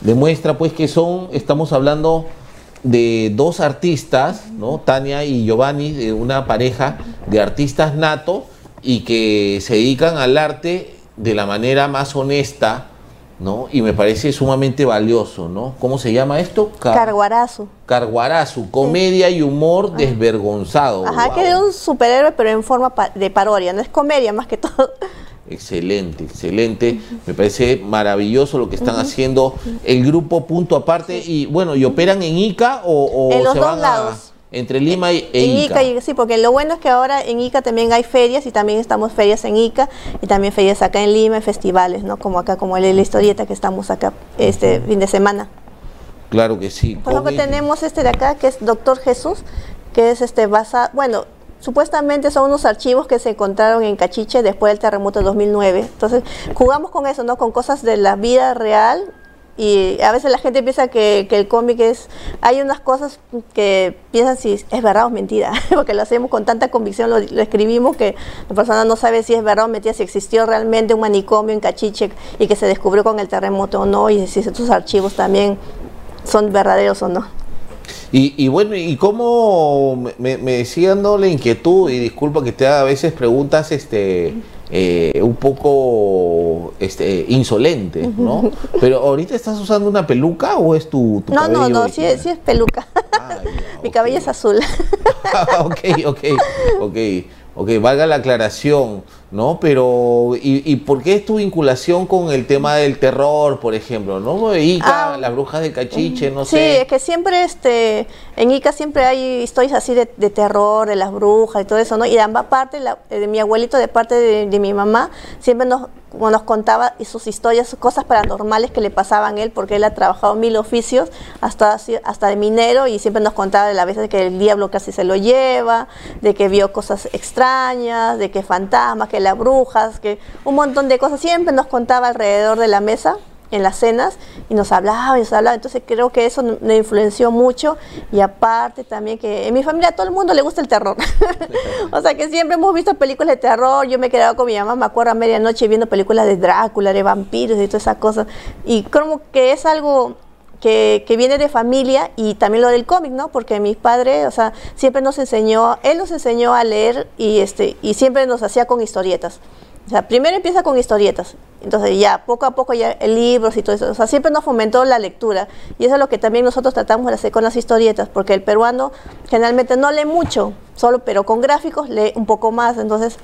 demuestra pues que son, estamos hablando de dos artistas, ¿no? Tania y Giovanni, de una pareja de artistas nato y que se dedican al arte de la manera más honesta, ¿no? Y me parece sumamente valioso, ¿no? ¿Cómo se llama esto? Car- Carguarazo. Carguarazu, comedia y humor desvergonzado. Ajá, Wow. que de un superhéroe, pero en forma pa- de parodia, no es comedia más que todo. Excelente, excelente. Me parece maravilloso lo que están haciendo el grupo Punto Aparte. Y bueno, ¿y operan en Ica o, o En los se dos van a- lados. Entre Lima y, e Ica? Ica, sí, porque lo bueno es que ahora en Ica también hay ferias y también estamos ferias en Ica y también ferias acá en Lima, festivales, ¿no? Como acá, como el la historieta que estamos acá este fin de semana. Claro que sí. Por ejemplo, tenemos este de acá, que es Doctor Jesús, que es este basado, bueno, supuestamente son unos archivos que se encontraron en Cachiche después del terremoto de 2009. Entonces, jugamos con eso, ¿no? Con cosas de la vida real. Y a veces la gente piensa que, el cómic es... Hay unas cosas que piensan si es verdad o mentira, [laughs] porque lo hacemos con tanta convicción, lo, escribimos que la persona no sabe si es verdad o mentira, si existió realmente un manicomio en Cachiche y que se descubrió con el terremoto o no, y si estos archivos también son verdaderos o no. Y, y bueno, ¿y cómo me- me, dando la inquietud? Y disculpa que te haga a veces preguntas este, eh, un poco este, insolentes, ¿no? Pero ahorita estás usando una peluca o es tu, tu No, no, cabello no, sí, original? es- sí es peluca. Ah, [laughs] Mi cabello es azul. [laughs] ok, ok, ok, ok, valga la aclaración, ¿no? Pero, ¿y, y por qué es tu vinculación con el tema del terror, por ejemplo, ¿no? Ica, Ah, las brujas de Cachiche, no sí, sé. es que siempre este, en Ica siempre hay historias así de, de terror, de las brujas y todo eso, ¿no? Y de ambas partes, la- eh, de mi abuelito, de parte de, de mi mamá, siempre nos, como nos contaba y sus historias, sus cosas paranormales que le pasaban a él, porque él ha trabajado mil oficios, hasta, hasta de minero, y siempre nos contaba de la vez de que el diablo casi se lo lleva, de que vio cosas extrañas, de que fantasmas, que las brujas, que un montón de cosas. Siempre nos contaba alrededor de la mesa en las cenas y nos hablaba y nos hablaba. Entonces creo que eso me influenció mucho y aparte también que en mi familia a todo el mundo le gusta el terror. [laughs] o sea que siempre hemos visto películas de terror. Yo me quedaba con mi mamá, me acuerdo a medianoche viendo películas de Drácula, de vampiros y todas esas cosas. Y como que es algo que, que viene de familia y también lo del cómic, ¿no? Porque mi padre, o sea, siempre nos enseñó, él nos enseñó a leer y este y siempre nos hacía con historietas. O sea, primero empieza con historietas, entonces ya poco a poco ya libros y todo eso. O sea, siempre nos fomentó la lectura. Y eso es lo que también nosotros tratamos de hacer con las historietas, porque el peruano generalmente no lee mucho, solo pero con gráficos lee un poco más, entonces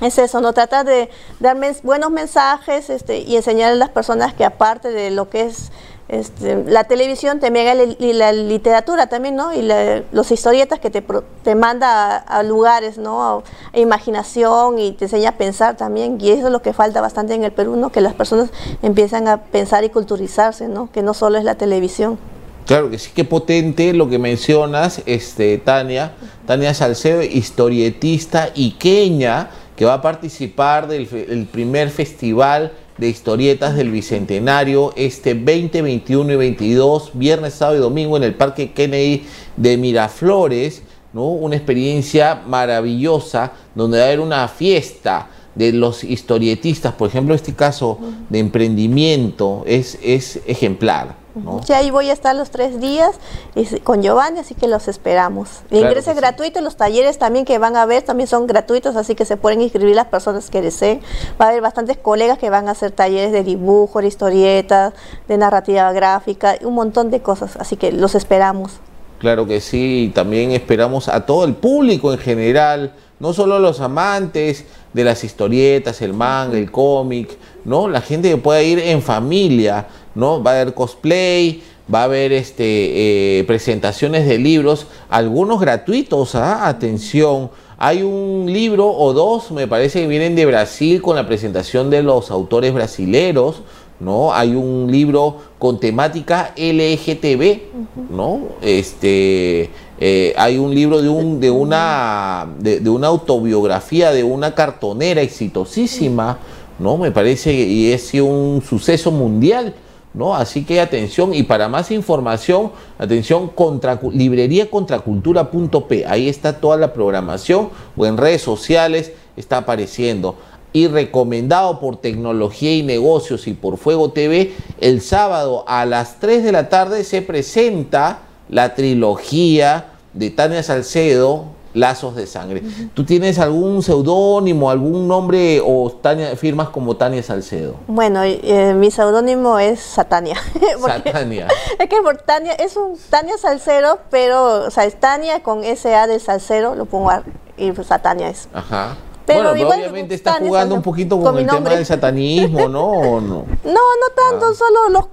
es eso, no tratar de dar buenos mensajes este, y enseñar a las personas que aparte de lo que es este, la televisión, hay la, y la literatura también, ¿no? Y la- los historietas que te, te manda a, lugares, ¿no? A, imaginación y te enseña a pensar también. Y eso es lo que falta bastante en el Perú, ¿no? Que las personas empiezan a pensar y culturizarse, ¿no? Que no solo es la televisión. Claro que sí, qué potente lo que mencionas, este, Tania. Tania Salcedo, historietista iqueña, que va a participar del primer festival de historietas del Bicentenario este 20, 21 y 22, viernes, sábado y domingo en el Parque Kennedy de Miraflores, ¿no? Una experiencia maravillosa donde va a haber una fiesta de los historietistas, por ejemplo, este caso de emprendimiento es, es ejemplar. ¿no? Sí, ahí voy a estar los tres días con Giovanni, así que los esperamos. El Claro ingreso es sí. gratuito, los talleres también que van a ver también son gratuitos, así que se pueden inscribir las personas que deseen. Va a haber bastantes colegas que van a hacer talleres de dibujo, de historietas, de narrativa gráfica, un montón de cosas, así que los esperamos. Claro que sí, y también esperamos a todo el público en general, no solo los amantes de las historietas, el manga, el cómic, ¿no? La gente que pueda ir en familia, ¿no? Va a haber cosplay, va a haber este, eh, presentaciones de libros, algunos gratuitos, ¿ah? atención. Hay un libro o dos, me parece que vienen de Brasil con la presentación de los autores brasileros, ¿no? Hay un libro con temática LGTB, ¿no? Este, eh, hay un libro de, un, de, una, de, de una autobiografía de una cartonera exitosísima, ¿no? Me parece, y es un suceso mundial, ¿no? Así que atención, y para más información, atención, contra, libreriacontracultura.p, ahí está toda la programación, o en redes sociales está apareciendo. Y recomendado por Tecnología y Negocios y por Fuego TV, el sábado a las 3 de la tarde se presenta la trilogía de Tania Salcedo, Lazos de Sangre. ¿Tú tienes algún seudónimo, algún nombre o Tania, firmas como Tania Salcedo? Bueno, eh, mi seudónimo es Satania. [laughs] Satania. [laughs] Es que por Tania, es un Tania Salcedo, pero o sea, es Tania con SA de Salcedo, lo pongo a, y pues Satania es. Ajá. Pero, bueno, obviamente está jugando un poquito con, el tema del satanismo, ¿no? no? [laughs] No, no tanto, ah. solo los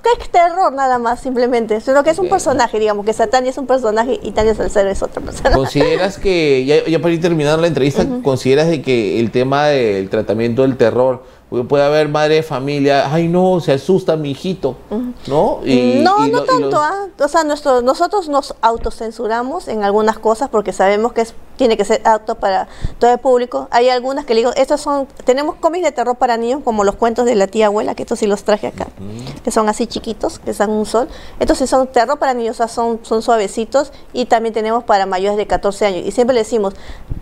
que es terror nada más, simplemente. Sino que es un personaje, digamos, que Satania es un personaje y Tania Salcedo es otro personaje. ¿Consideras que, ya, para ir terminando la entrevista, consideras de que el tema del tratamiento del terror puede haber madre de familia, ay no, se asusta mi hijito, ¿no? no, no tanto, ¿ah? o sea, nuestro, nosotros nos autocensuramos en algunas cosas porque sabemos que es tiene que ser apto para todo el público. Hay algunas que le digo, estos son, tenemos cómics de terror para niños, como los cuentos de la tía abuela, que estos sí los traje acá, que son así chiquitos, que están un sol. Estos sí son terror para niños, o sea, son, son suavecitos, y también tenemos para mayores de 14 años. Y siempre le decimos,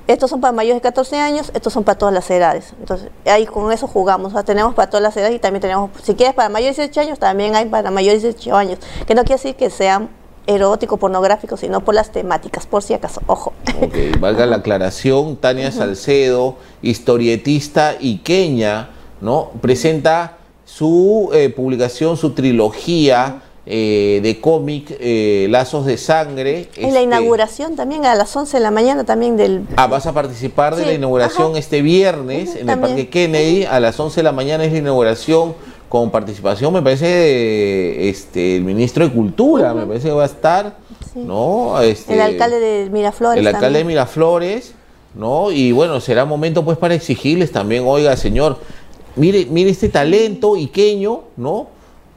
estos son para mayores de 14 años, estos son para todas las edades. Entonces, ahí con eso jugamos, o sea, tenemos para todas las edades y también tenemos, si quieres para mayores de 18 años, también hay para mayores de 18 años, que no quiere decir que sean erótico, pornográfico, sino por las temáticas, por si acaso, ojo. Ok, valga la aclaración, Tania Salcedo, historietista iqueña, ¿no? Presenta su eh, publicación, su trilogía eh, de cómic eh, Lazos de Sangre. En la este inauguración también, a las 11 de la mañana también del... Ah, vas a participar de la inauguración este viernes en el Parque Kennedy, a las 11 de la mañana es la inauguración con participación, me parece, este, el ministro de Cultura, me parece que va a estar, ¿no? Este, el alcalde de Miraflores. El alcalde de Miraflores, ¿no? Y bueno, será momento pues para exigirles también, oiga, señor, mire, mire este talento iqueño, ¿no?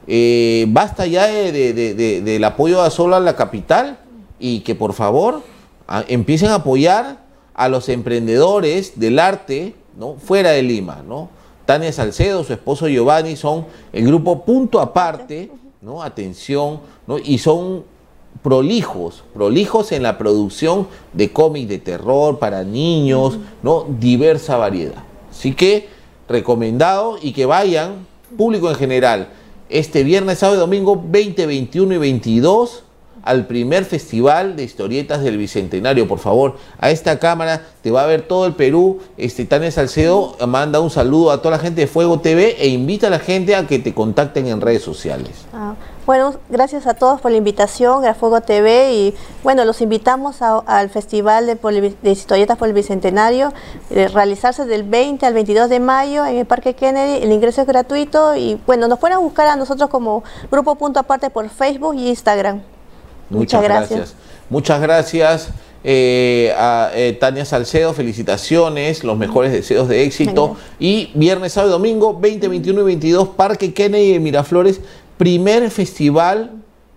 Eh, basta ya de, del apoyo a solo a la capital y que por favor empiecen a apoyar a los emprendedores del arte, ¿no? Fuera de Lima, ¿no? Tania Salcedo, su esposo Giovanni son el grupo punto aparte, ¿no? Atención, ¿no? Y son prolijos, prolijos en la producción de cómics de terror para niños, ¿no? Diversa variedad. Así que recomendado y que vayan, público en general, este viernes, sábado y domingo 20, 21 y 22 al primer festival de historietas del Bicentenario, por favor. A esta cámara te va a ver todo el Perú. Este Tania Salcedo manda un saludo a toda la gente de Fuego TV e invita a la gente a que te contacten en redes sociales. Ah, bueno, gracias a todos por la invitación a Fuego TV y bueno, los invitamos al Festival de, Historietas por el Bicentenario, eh, realizarse del 20 al 22 de mayo en el Parque Kennedy, el ingreso es gratuito y bueno, nos pueden buscar a nosotros como Grupo Punto Aparte por Facebook y Instagram. Muchas, gracias. Muchas gracias. Eh, a eh, Tania Salcedo, felicitaciones, los mejores deseos de éxito. Y viernes, sábado y domingo, 20, 21 y 22, Parque Kennedy de Miraflores, primer festival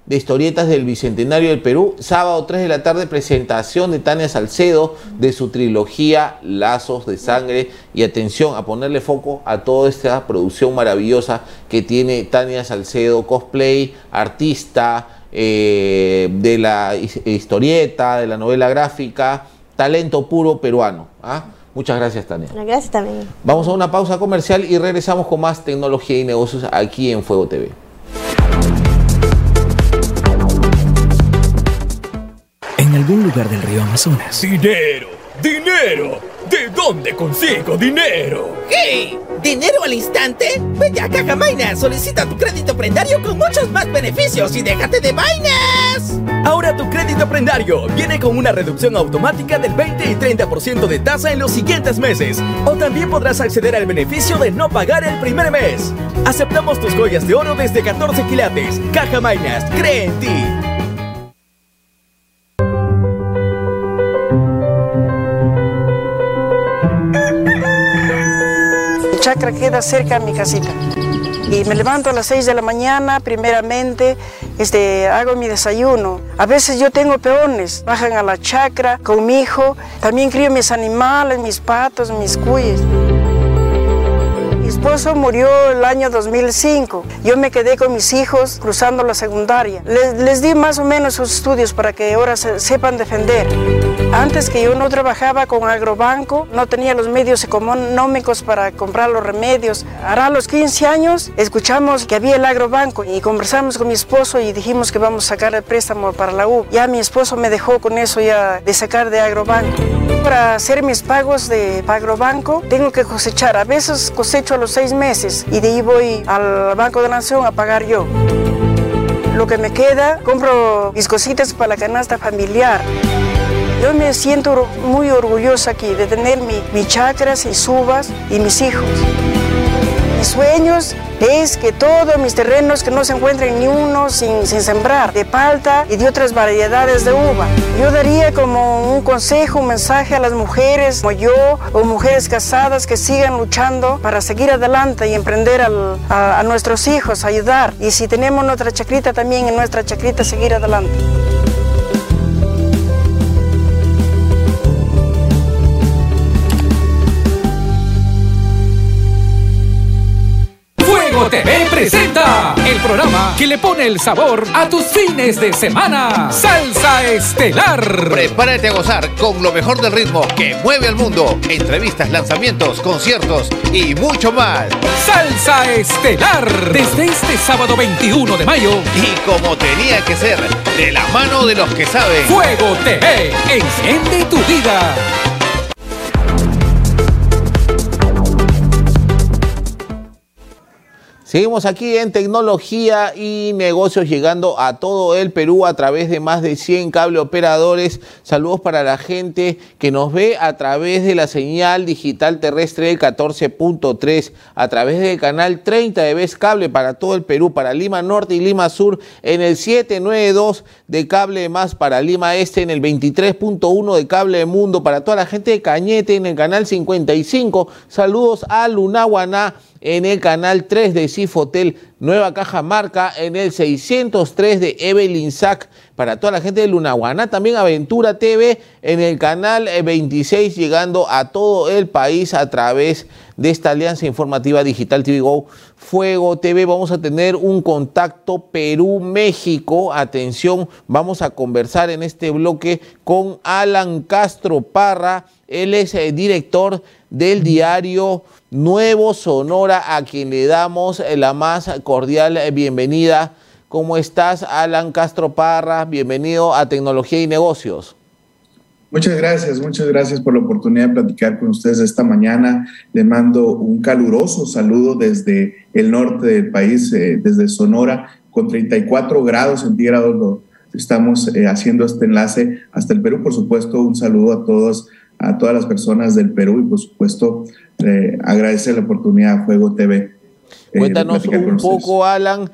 de historietas del Bicentenario del Perú. Sábado 3 de la tarde, presentación de Tania Salcedo de su trilogía Lazos de Sangre. Y atención a ponerle foco a toda esta producción maravillosa que tiene Tania Salcedo, cosplay, artista, eh, de la historieta, de la novela gráfica, talento puro peruano. ¿ah? Muchas gracias, Tania. Gracias también. Vamos a una pausa comercial y regresamos con más tecnología y negocios aquí en Fuego TV. En algún lugar del río Amazonas. Dinero, dinero. ¿De dónde consigo dinero? ¿Qué? ¿Dinero al instante? Vete a Cajamaina, solicita tu crédito prendario con muchos más beneficios y déjate de vainas. Ahora tu crédito prendario viene con una reducción automática del 20 y 30% de tasa en los siguientes meses. O también podrás acceder al beneficio de no pagar el primer mes. Aceptamos tus joyas de oro desde 14 quilates. Cajamainas, cree en ti. Chacra queda cerca de mi casita. Y me levanto a las 6 de la mañana, primeramente, este, hago mi desayuno. A veces yo tengo peones, bajan a la chacra con mi hijo. También crío mis animales, mis patos, mis cuyes. Mi esposo murió el año 2005. Yo me quedé con mis hijos cruzando la secundaria. Les, les di más o menos sus estudios para que ahora se, sepan defender. Antes que yo no trabajaba con Agrobanco, no tenía los medios económicos para comprar los remedios. Ahora los 15 años escuchamos que había el Agrobanco y conversamos con mi esposo y dijimos que vamos a sacar el préstamo para la U. Ya mi esposo me dejó con eso ya de sacar de Agrobanco. Para hacer mis pagos de Agrobanco tengo que cosechar. A veces cosecho a los seis meses y de ahí voy al Banco de Nación a pagar yo. Lo que me queda, compro mis cositas para la canasta familiar. Yo me siento muy orgullosa aquí de tener mi, mis chacras y subas y mis hijos. Mis sueños es que todos mis terrenos que no se encuentren ni uno sin, sembrar, de palta y de otras variedades de uva. Yo daría como un consejo, un mensaje a las mujeres como yo o mujeres casadas que sigan luchando para seguir adelante y emprender a, a nuestros hijos, ayudar. Y si tenemos nuestra chacrita también en nuestra chacrita seguir adelante. TV presenta el programa que le pone el sabor a tus fines de semana. Salsa Estelar. Prepárate a gozar con lo mejor del ritmo que mueve al mundo. Entrevistas, lanzamientos, conciertos y mucho más. Salsa Estelar. Desde este sábado 21 de mayo. Y como tenía que ser, de la mano de los que saben. Fuego TV. Enciende tu vida. Seguimos aquí en tecnología y negocios llegando a todo el Perú a través de más de 100 cable operadores. Saludos para la gente que nos ve a través de la señal digital terrestre del 14.3, a través del canal 30 de Vez Cable para todo el Perú, para Lima Norte y Lima Sur en el 792 de Cable Más, para Lima Este en el 23.1 de Cable Mundo, para toda la gente de Cañete en el canal 55. Saludos a Lunaguaná en el canal 3 de Cifotel, Nueva Caja Marca en el 603 de Evelyn Sac. Para toda la gente de Lunaguaná, también Aventura TV en el canal 26, llegando a todo el país a través de esta alianza informativa digital TV Go Fuego TV. Vamos a tener un contacto Perú-México. Atención, vamos a conversar en este bloque con Alan Castro Parra. Él es el director del diario Nuevo Sonora, a quien le damos la más cordial bienvenida. ¿Cómo estás, Alan Castro Parra? Bienvenido a Tecnología y Negocios. Muchas gracias, muchas gracias por la oportunidad de platicar con ustedes esta mañana. Le mando un caluroso saludo desde el norte del país, eh, desde Sonora, con 34 grados centígrados. Lo estamos eh, haciendo este enlace hasta el Perú. Por supuesto, un saludo a todos, a todas las personas del Perú y por supuesto eh, agradecer la oportunidad a Fuego TV. Cuéntanos un poco, Alan,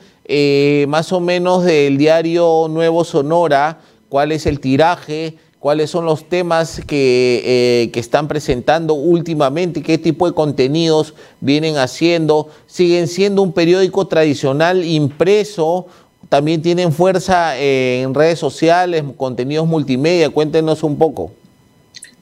más o menos del diario Nuevo Sonora, cuál es el tiraje cuáles son los temas que, eh, que, están presentando últimamente, qué tipo de contenidos vienen haciendo, siguen siendo un periódico tradicional impreso, también tienen fuerza en redes sociales, contenidos multimedia, cuéntenos un poco.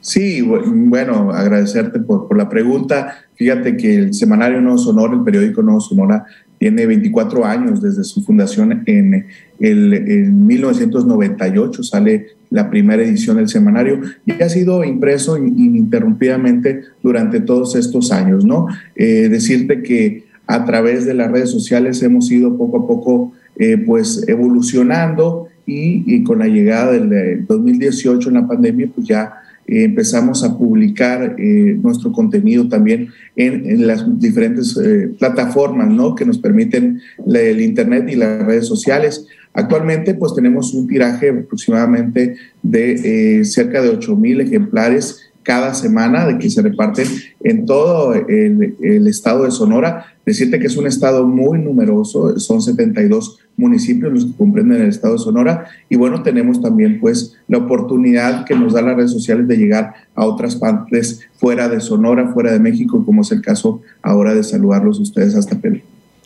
Sí, bueno, agradecerte por, la pregunta. Fíjate que el semanario Nuevo Sonora, el periódico Nuevo Sonora, tiene 24 años desde su fundación en, el, en 1998, sale la primera edición del semanario y ha sido impreso ininterrumpidamente durante todos estos años, ¿no? Eh, decirte que a través de las redes sociales hemos ido poco a poco eh, pues evolucionando y, con la llegada del 2018 en la pandemia pues ya eh, empezamos a publicar eh, nuestro contenido también en, las diferentes eh, plataformas ¿no? que nos permiten la, el Internet y las redes sociales. Actualmente pues tenemos un tiraje aproximadamente de cerca de 8 mil ejemplares cada semana de que se reparten en todo el, el, estado de Sonora. Decirte que es un estado muy numeroso, son 72 municipios los que comprenden el estado de Sonora y bueno, tenemos también pues la oportunidad que nos da las redes sociales de llegar a otras partes fuera de Sonora, fuera de México, como es el caso ahora de saludarlos ustedes hasta Perú.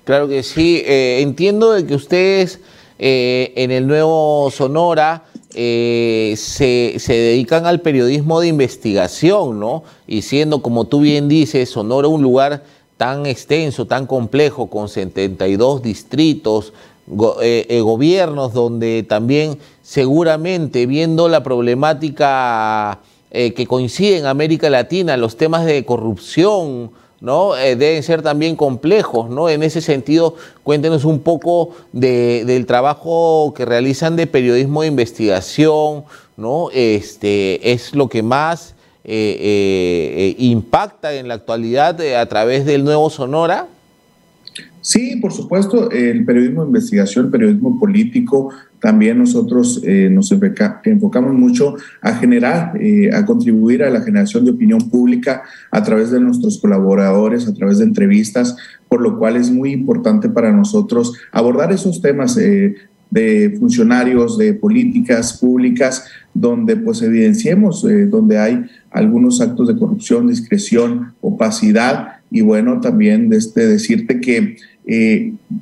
Claro que sí, eh, entiendo de que ustedes eh, en el nuevo Sonora eh, se, se, dedican al periodismo de investigación, ¿no? Y siendo, como tú bien dices, Sonora un lugar tan extenso, tan complejo, con 72 distritos, gobiernos donde también seguramente viendo la problemática que coincide en América Latina, los temas de corrupción, ¿no? Eh, deben ser también complejos, ¿no? En ese sentido, cuéntenos un poco del trabajo que realizan de periodismo de investigación, ¿no? Este, es lo que más eh, eh, impacta en la actualidad a través del nuevo Sonora. Sí, por supuesto, el periodismo de investigación, el periodismo político, también nosotros eh, nos enfocamos mucho a generar, eh, a contribuir a la generación de opinión pública a través de nuestros colaboradores, a través de entrevistas, por lo cual es muy importante para nosotros abordar esos temas eh, de funcionarios, de políticas públicas, donde pues evidenciemos donde hay algunos actos de corrupción, discreción, opacidad y bueno, también este, decirte que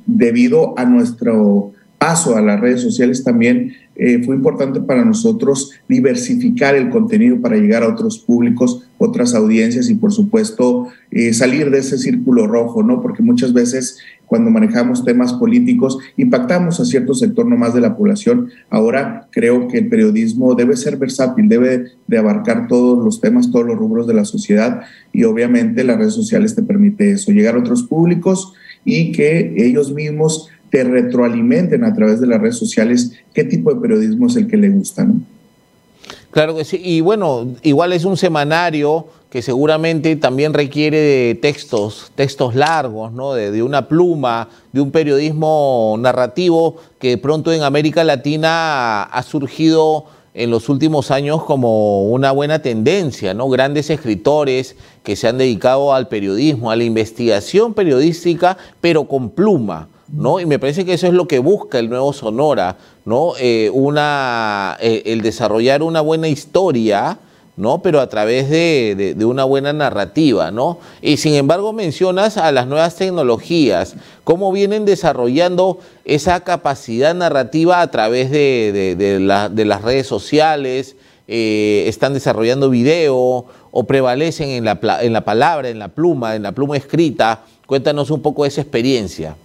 debido a nuestro paso a las redes sociales también eh, fue importante para nosotros diversificar el contenido para llegar a otros públicos, otras audiencias y por supuesto eh, salir de ese círculo rojo, ¿no? Porque muchas veces cuando manejamos temas políticos impactamos a cierto sector nomás de la población. Ahora creo que el periodismo debe ser versátil, debe de abarcar todos los temas, todos los rubros de la sociedad y obviamente las redes sociales te permite eso, llegar a otros públicos y que ellos mismos te retroalimenten a través de las redes sociales qué tipo de periodismo es el que le gusta. ¿no? Claro que sí, y bueno, igual es un semanario que seguramente también requiere de textos, textos largos, ¿no? De, de, una pluma, de un periodismo narrativo que de pronto en América Latina ha surgido en los últimos años como una buena tendencia, ¿no? Grandes escritores que se han dedicado al periodismo, a la investigación periodística, pero con pluma. ¿no? Y me parece que eso es lo que busca el nuevo Sonora, ¿no? Eh, una, eh, el desarrollar una buena historia, ¿no? Pero a través de, una buena narrativa, ¿no? Y sin embargo mencionas a las nuevas tecnologías, cómo vienen desarrollando esa capacidad narrativa a través de, las redes sociales, eh, están desarrollando video o prevalecen en la, en la palabra, en la pluma, en la pluma escrita. Cuéntanos un poco de esa experiencia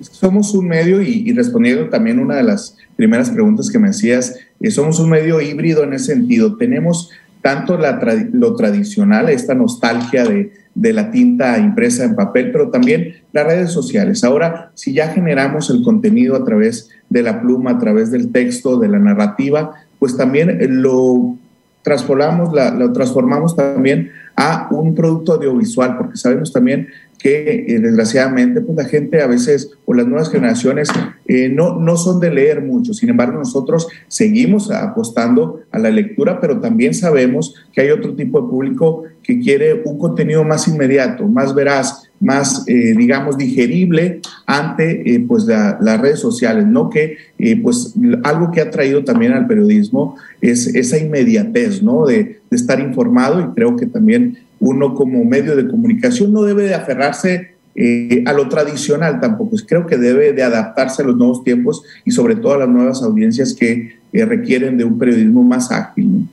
somos un medio, y, respondiendo también una de las primeras preguntas que me hacías, somos un medio híbrido en ese sentido. Tenemos tanto la lo tradicional, esta nostalgia de, de, la tinta impresa en papel, pero también las redes sociales. Ahora, si ya generamos el contenido a través de la pluma, a través del texto, de la narrativa, pues también lo transformamos, lo transformamos también a un producto audiovisual, porque sabemos también que eh, desgraciadamente pues la gente a veces o las nuevas generaciones eh, no, no son de leer mucho, sin embargo nosotros seguimos apostando a la lectura, pero también sabemos que hay otro tipo de público que quiere un contenido más inmediato, más veraz, más, eh, digamos, digerible ante pues las redes sociales, ¿no? Que pues algo que ha traído también al periodismo es esa inmediatez, ¿no? De, de estar informado y creo que también uno como medio de comunicación no debe de aferrarse eh, a lo tradicional tampoco. Creo que debe de adaptarse a los nuevos tiempos y sobre todo a las nuevas audiencias que requieren de un periodismo más ágil.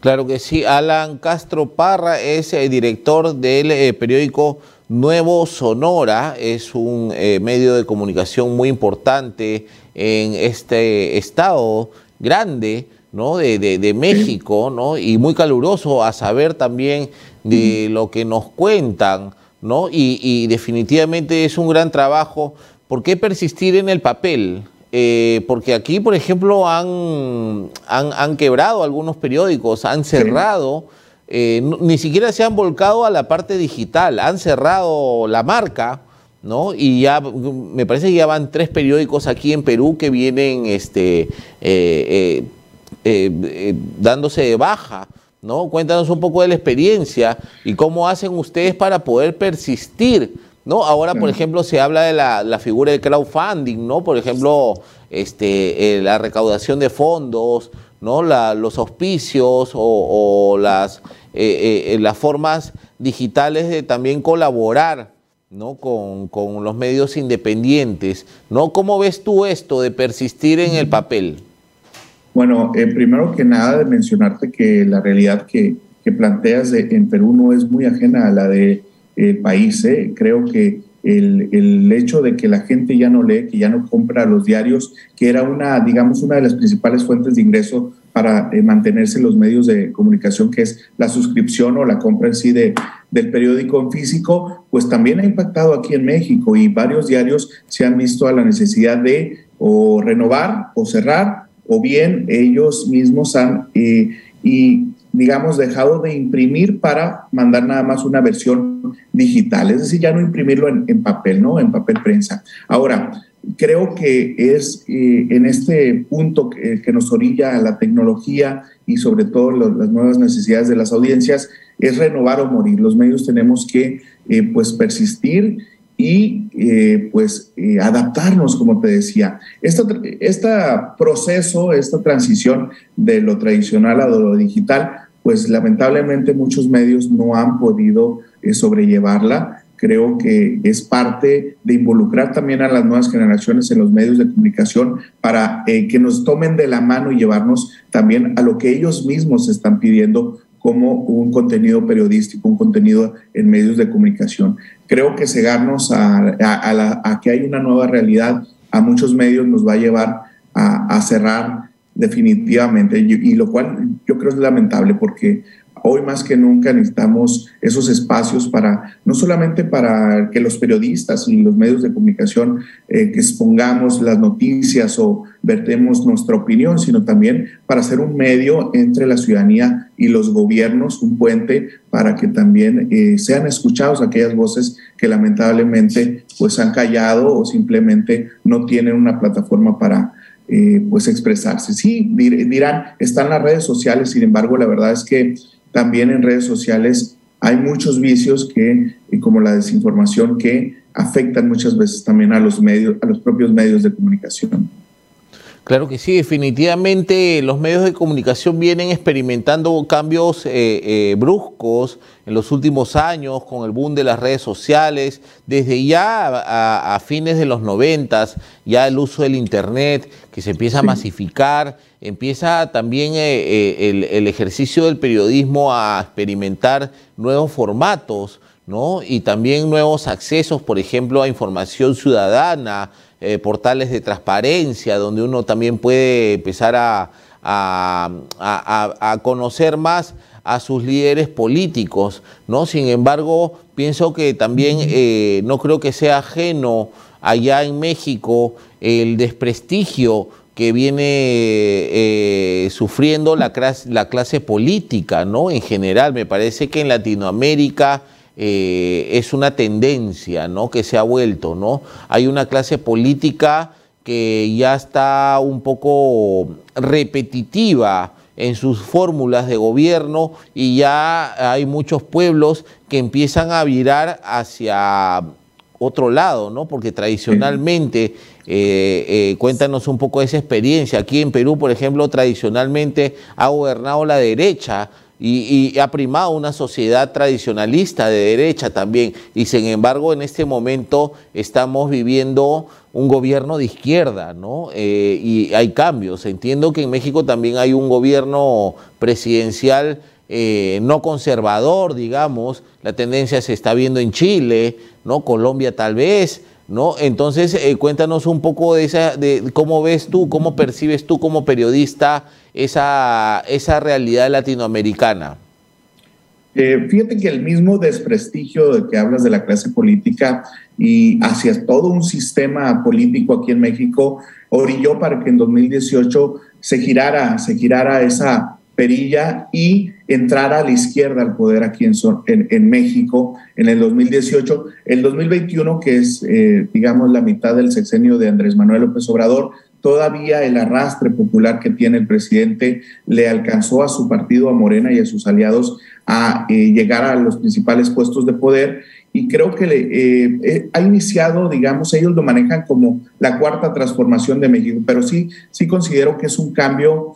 Claro que sí. Alan Castro Parra es el director del eh, periódico Nuevo Sonora. Es un eh, medio de comunicación muy importante en este estado grande ¿no? De, de, México, ¿no? Y muy caluroso a saber también de lo que nos cuentan, ¿no? Y, definitivamente es un gran trabajo. ¿Por qué persistir en el papel? Eh, porque aquí, por ejemplo, han, han, quebrado algunos periódicos, han cerrado, eh, ni siquiera se han volcado a la parte digital, han cerrado la marca, ¿no? Y ya me parece que ya van tres periódicos aquí en Perú que vienen este, eh, eh, eh, dándose de baja. ¿no? Cuéntanos un poco de la experiencia y cómo hacen ustedes para poder persistir. ¿no? Ahora, por ejemplo, se habla de la, figura del crowdfunding, ¿no? Por ejemplo, este, eh, la recaudación de fondos, ¿no? los auspicios o, las, las formas digitales de también colaborar ¿no? Con, con, los medios independientes. ¿no? ¿Cómo ves tú esto de persistir en el papel? Bueno, eh, primero que nada de mencionarte que la realidad que, que planteas en Perú no es muy ajena a la del de, país. ¿eh? Creo que el, hecho de que la gente ya no lee, que ya no compra los diarios, que era una, digamos, una de las principales fuentes de ingreso para eh, mantenerse en los medios de comunicación, que es la suscripción o la compra en sí de, del periódico en físico, pues también ha impactado aquí en México y varios diarios se han visto a la necesidad de o renovar o cerrar, o bien ellos mismos han eh, y digamos, dejado de imprimir para mandar nada más una versión digital, es decir, ya no imprimirlo en, papel, ¿no? En papel prensa. Ahora, creo que es eh, en este punto que, nos orilla la tecnología y sobre todo las nuevas necesidades de las audiencias, es renovar o morir. Los medios tenemos que, eh, pues, persistir y eh, pues adaptarnos, como te decía. Este proceso, esta transición de lo tradicional a lo digital, pues lamentablemente muchos medios no han podido eh, sobrellevarla. Creo que es parte de involucrar también a las nuevas generaciones en los medios de comunicación para eh, que nos tomen de la mano y llevarnos también a lo que ellos mismos están pidiendo como un contenido periodístico, un contenido en medios de comunicación. Creo que cegarnos a, que hay una nueva realidad a muchos medios nos va a llevar a cerrar definitivamente, y, lo cual yo creo es lamentable porque hoy más que nunca necesitamos esos espacios para, no solamente para que los periodistas y los medios de comunicación eh, expongamos las noticias o vertemos nuestra opinión, sino también para ser un medio entre la ciudadanía y los gobiernos, un puente para que también eh, sean escuchados aquellas voces que lamentablemente pues han callado o simplemente no tienen una plataforma para eh, pues expresarse. Sí, dirán, están las redes sociales, sin embargo, la verdad es que también en redes sociales hay muchos vicios que, eh, como la desinformación, que afectan muchas veces también a los medios, a los propios medios de comunicación. Claro que sí, definitivamente los medios de comunicación vienen experimentando cambios eh, eh, bruscos en los últimos años con el boom de las redes sociales, desde ya a, fines de los noventas, ya el uso del Internet que se empieza a masificar, empieza también eh, el, el ejercicio del periodismo a experimentar nuevos formatos, ¿no? Y también nuevos accesos, por ejemplo, a información ciudadana, eh, portales de transparencia, donde uno también puede empezar a, conocer más a sus líderes políticos, ¿no? Sin embargo, pienso que también eh, no creo que sea ajeno allá en México el desprestigio que viene eh, sufriendo la la clase política, ¿no? En general, me parece que en Latinoamérica eh, es una tendencia ¿no? que se ha vuelto. ¿no? Hay una clase política que ya está un poco repetitiva en sus fórmulas de gobierno y ya hay muchos pueblos que empiezan a virar hacia otro lado, ¿no? Porque tradicionalmente, eh, eh, cuéntanos un poco de esa experiencia. Aquí en Perú, por ejemplo, tradicionalmente ha gobernado la derecha, y, ha primado una sociedad tradicionalista de derecha también. Y sin embargo, en este momento estamos viviendo un gobierno de izquierda, ¿no? Eh, y hay cambios. Entiendo que en México también hay un gobierno presidencial eh, no conservador, digamos. La tendencia se está viendo en Chile, ¿no? Colombia tal vez. ¿No? Entonces, eh, cuéntanos un poco de esa, de cómo ves tú, cómo percibes tú como periodista esa, esa realidad latinoamericana? Eh, fíjate que el mismo desprestigio de que hablas de la clase política y hacia todo un sistema político aquí en México orilló para que en 2018 se girara, se girara esa perilla y entrara a la izquierda al poder aquí en, en, México en el 2018. El 2021, que es, eh, digamos, la mitad del sexenio de Andrés Manuel López Obrador, todavía el arrastre popular que tiene el presidente le alcanzó a su partido, a Morena y a sus aliados a eh, llegar a los principales puestos de poder. Y creo que le, eh, eh, ha iniciado, digamos, ellos lo manejan como la cuarta transformación de México, pero sí, sí considero que es un cambio,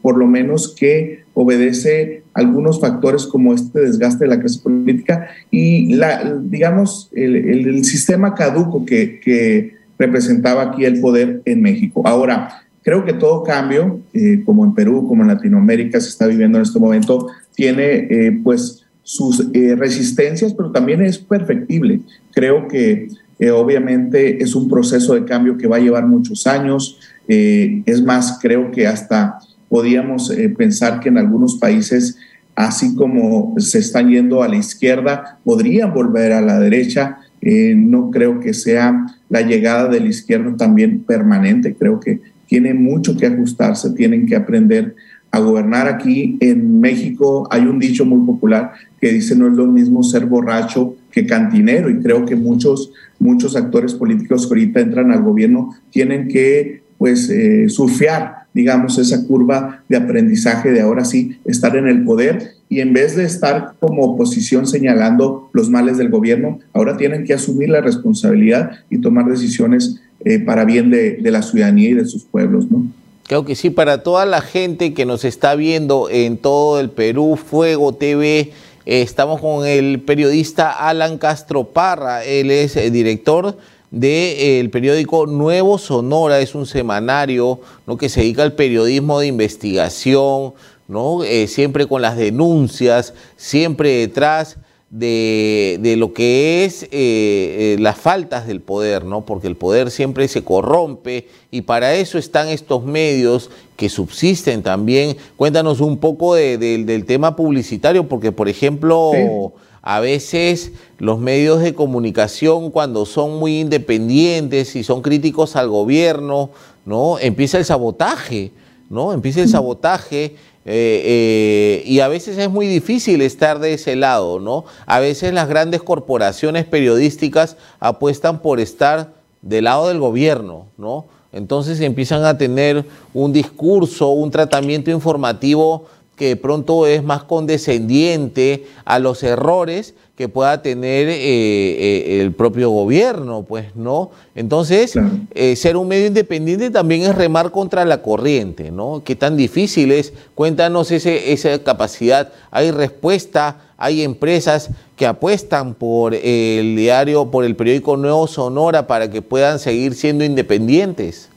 por lo menos que obedece algunos factores como este desgaste de la clase política y, la, digamos, el, sistema caduco que representaba aquí el poder en México. Ahora, creo que todo cambio, eh, como en Perú, como en Latinoamérica se está viviendo en este momento, tiene eh, pues sus eh, resistencias, pero también es perfectible. Creo que obviamente es un proceso de cambio que va a llevar muchos años. Es más, creo que hasta podíamos pensar que en algunos países, así como se están yendo a la izquierda, podrían volver a la derecha. no creo que sea la llegada de la izquierda también permanente. Creo que tiene mucho que ajustarse, tienen que aprender a gobernar aquí en México. Hay un dicho muy popular que dice no es lo mismo ser borracho que cantinero y creo que muchos, muchos actores políticos que ahorita entran al gobierno tienen que pues eh, surfear, digamos, esa curva de aprendizaje de ahora sí estar en el poder y en vez de estar como oposición señalando los males del gobierno, ahora tienen que asumir la responsabilidad y tomar decisiones eh, para bien de, la ciudadanía y de sus pueblos, ¿no? Creo que sí, para toda la gente que nos está viendo en todo el Perú, Fuego TV, eh, estamos con el periodista Alan Castro Parra, él es el director del periódico Nuevo Sonora, es un semanario ¿no? que se dedica al periodismo de investigación, ¿no? Eh, siempre con las denuncias, siempre detrás de, lo que es eh, eh, las faltas del poder, ¿no? Porque el poder siempre se corrompe y para eso están estos medios que subsisten también. Cuéntanos un poco del tema publicitario, porque por ejemplo, a veces los medios de comunicación cuando son muy independientes y son críticos al gobierno, ¿no? Empieza el sabotaje, ¿no? Empieza el sabotaje eh, eh, y a veces es muy difícil estar de ese lado, ¿no? A veces las grandes corporaciones periodísticas apuestan por estar del lado del gobierno, ¿no? Entonces empiezan a tener un discurso, un tratamiento informativo que de pronto es más condescendiente a los errores que pueda tener eh, eh, el propio gobierno, pues no. Entonces, eh, ser un medio independiente también es remar contra la corriente, ¿no? Qué tan difícil es. Cuéntanos ese, esa capacidad. Hay respuesta, hay empresas que apuestan por el diario, por el periódico Nuevo Sonora para que puedan seguir siendo independientes.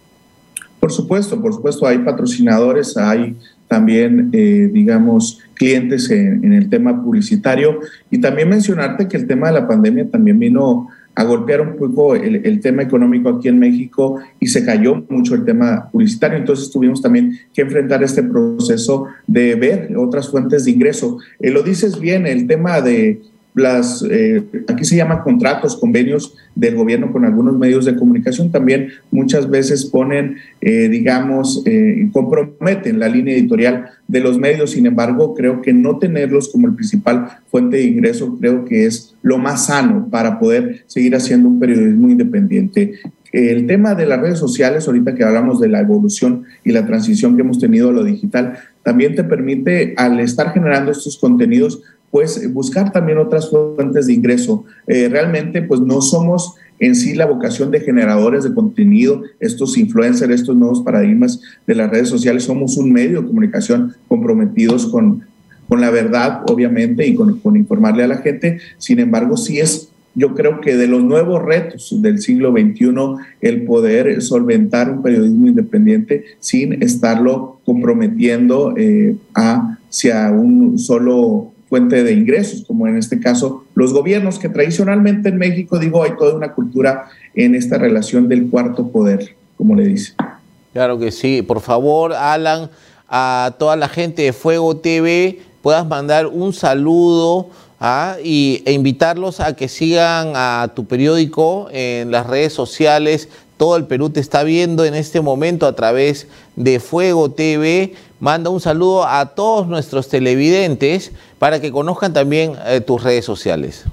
Por supuesto, por supuesto, hay patrocinadores, hay también, eh, digamos, clientes en, el tema publicitario. Y también mencionarte que el tema de la pandemia también vino a golpear un poco el, tema económico aquí en México y se cayó mucho el tema publicitario. Entonces tuvimos también que enfrentar este proceso de ver otras fuentes de ingreso. Eh, lo dices bien, el tema de las, eh, aquí se llaman contratos, convenios del gobierno con algunos medios de comunicación, también muchas veces ponen, eh, digamos, eh, comprometen la línea editorial de los medios, sin embargo, creo que no tenerlos como el principal fuente de ingreso, creo que es lo más sano para poder seguir haciendo un periodismo independiente. El tema de las redes sociales, ahorita que hablamos de la evolución y la transición que hemos tenido a lo digital, también te permite, al estar generando estos contenidos, pues buscar también otras fuentes de ingreso. Eh, realmente pues no somos en sí la vocación de generadores de contenido, estos influencers, estos nuevos paradigmas de las redes sociales, somos un medio de comunicación comprometidos con, con la verdad, obviamente, y con, con informarle a la gente. Sin embargo, sí es yo creo que de los nuevos retos del siglo XXI, el poder solventar un periodismo independiente sin estarlo comprometiendo eh, hacia un solo fuente de ingresos, como en este caso los gobiernos, que tradicionalmente en México, digo, hay toda una cultura en esta relación del cuarto poder, como le dice. Claro que sí. Por favor, Alan, a toda la gente de Fuego TV, puedas mandar un saludo ¿ah? y, e invitarlos a que sigan a tu periódico en las redes sociales. Todo el Perú te está viendo en este momento a través de Fuego TV manda un saludo a todos nuestros televidentes para que conozcan también eh, tus redes sociales.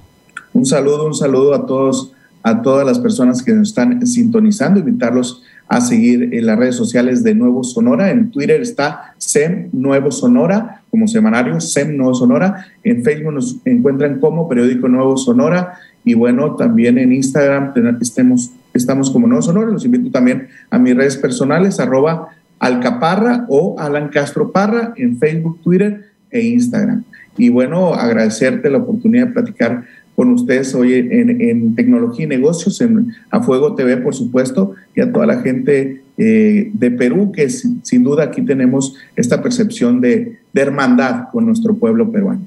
Un saludo, un saludo a todos, a todas las personas que nos están sintonizando, invitarlos a seguir en las redes sociales de Nuevo Sonora. En Twitter está SEM Nuevo Sonora, como semanario SEM Nuevo Sonora. En Facebook nos encuentran como Periódico Nuevo Sonora. Y bueno, también en Instagram estemos, estamos como Nuevo Sonora. Los invito también a mis redes personales, arroba Alcaparra o Alan Castro Parra en Facebook, Twitter e Instagram. Y bueno, agradecerte la oportunidad de platicar con ustedes hoy en, Tecnología y Negocios, en A Fuego TV, por supuesto, y a toda la gente eh, de Perú, que sin, duda aquí tenemos esta percepción de, de hermandad con nuestro pueblo peruano.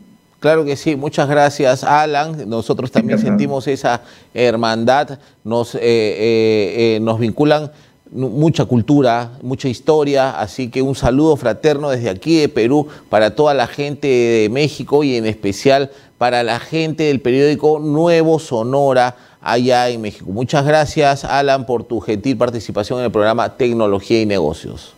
Claro que sí, muchas gracias Alan. Nosotros también sentimos esa hermandad, nos, eh, eh, nos vinculan mucha cultura, mucha historia, así que un saludo fraterno desde aquí de Perú para toda la gente de México y en especial para la gente del periódico Nuevo Sonora allá en México. Muchas gracias Alan por tu gentil participación en el programa Tecnología y Negocios.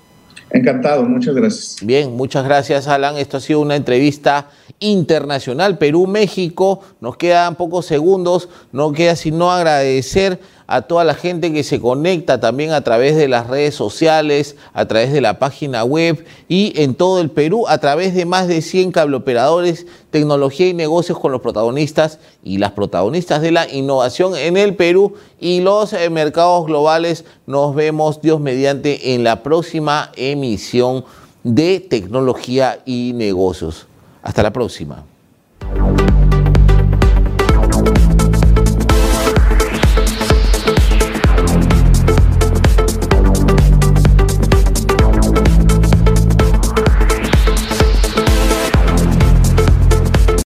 Encantado, muchas gracias. Bien, muchas gracias Alan. Esto ha sido una entrevista internacional Perú-México. Nos quedan pocos segundos, no queda sino agradecer a toda la gente que se conecta también a través de las redes sociales, a través de la página web y en todo el Perú a través de más de 100 cableoperadores, tecnología y negocios con los protagonistas y las protagonistas de la innovación en el Perú y los eh, mercados globales. Nos vemos Dios mediante en la próxima emisión de tecnología y negocios. Hasta la próxima.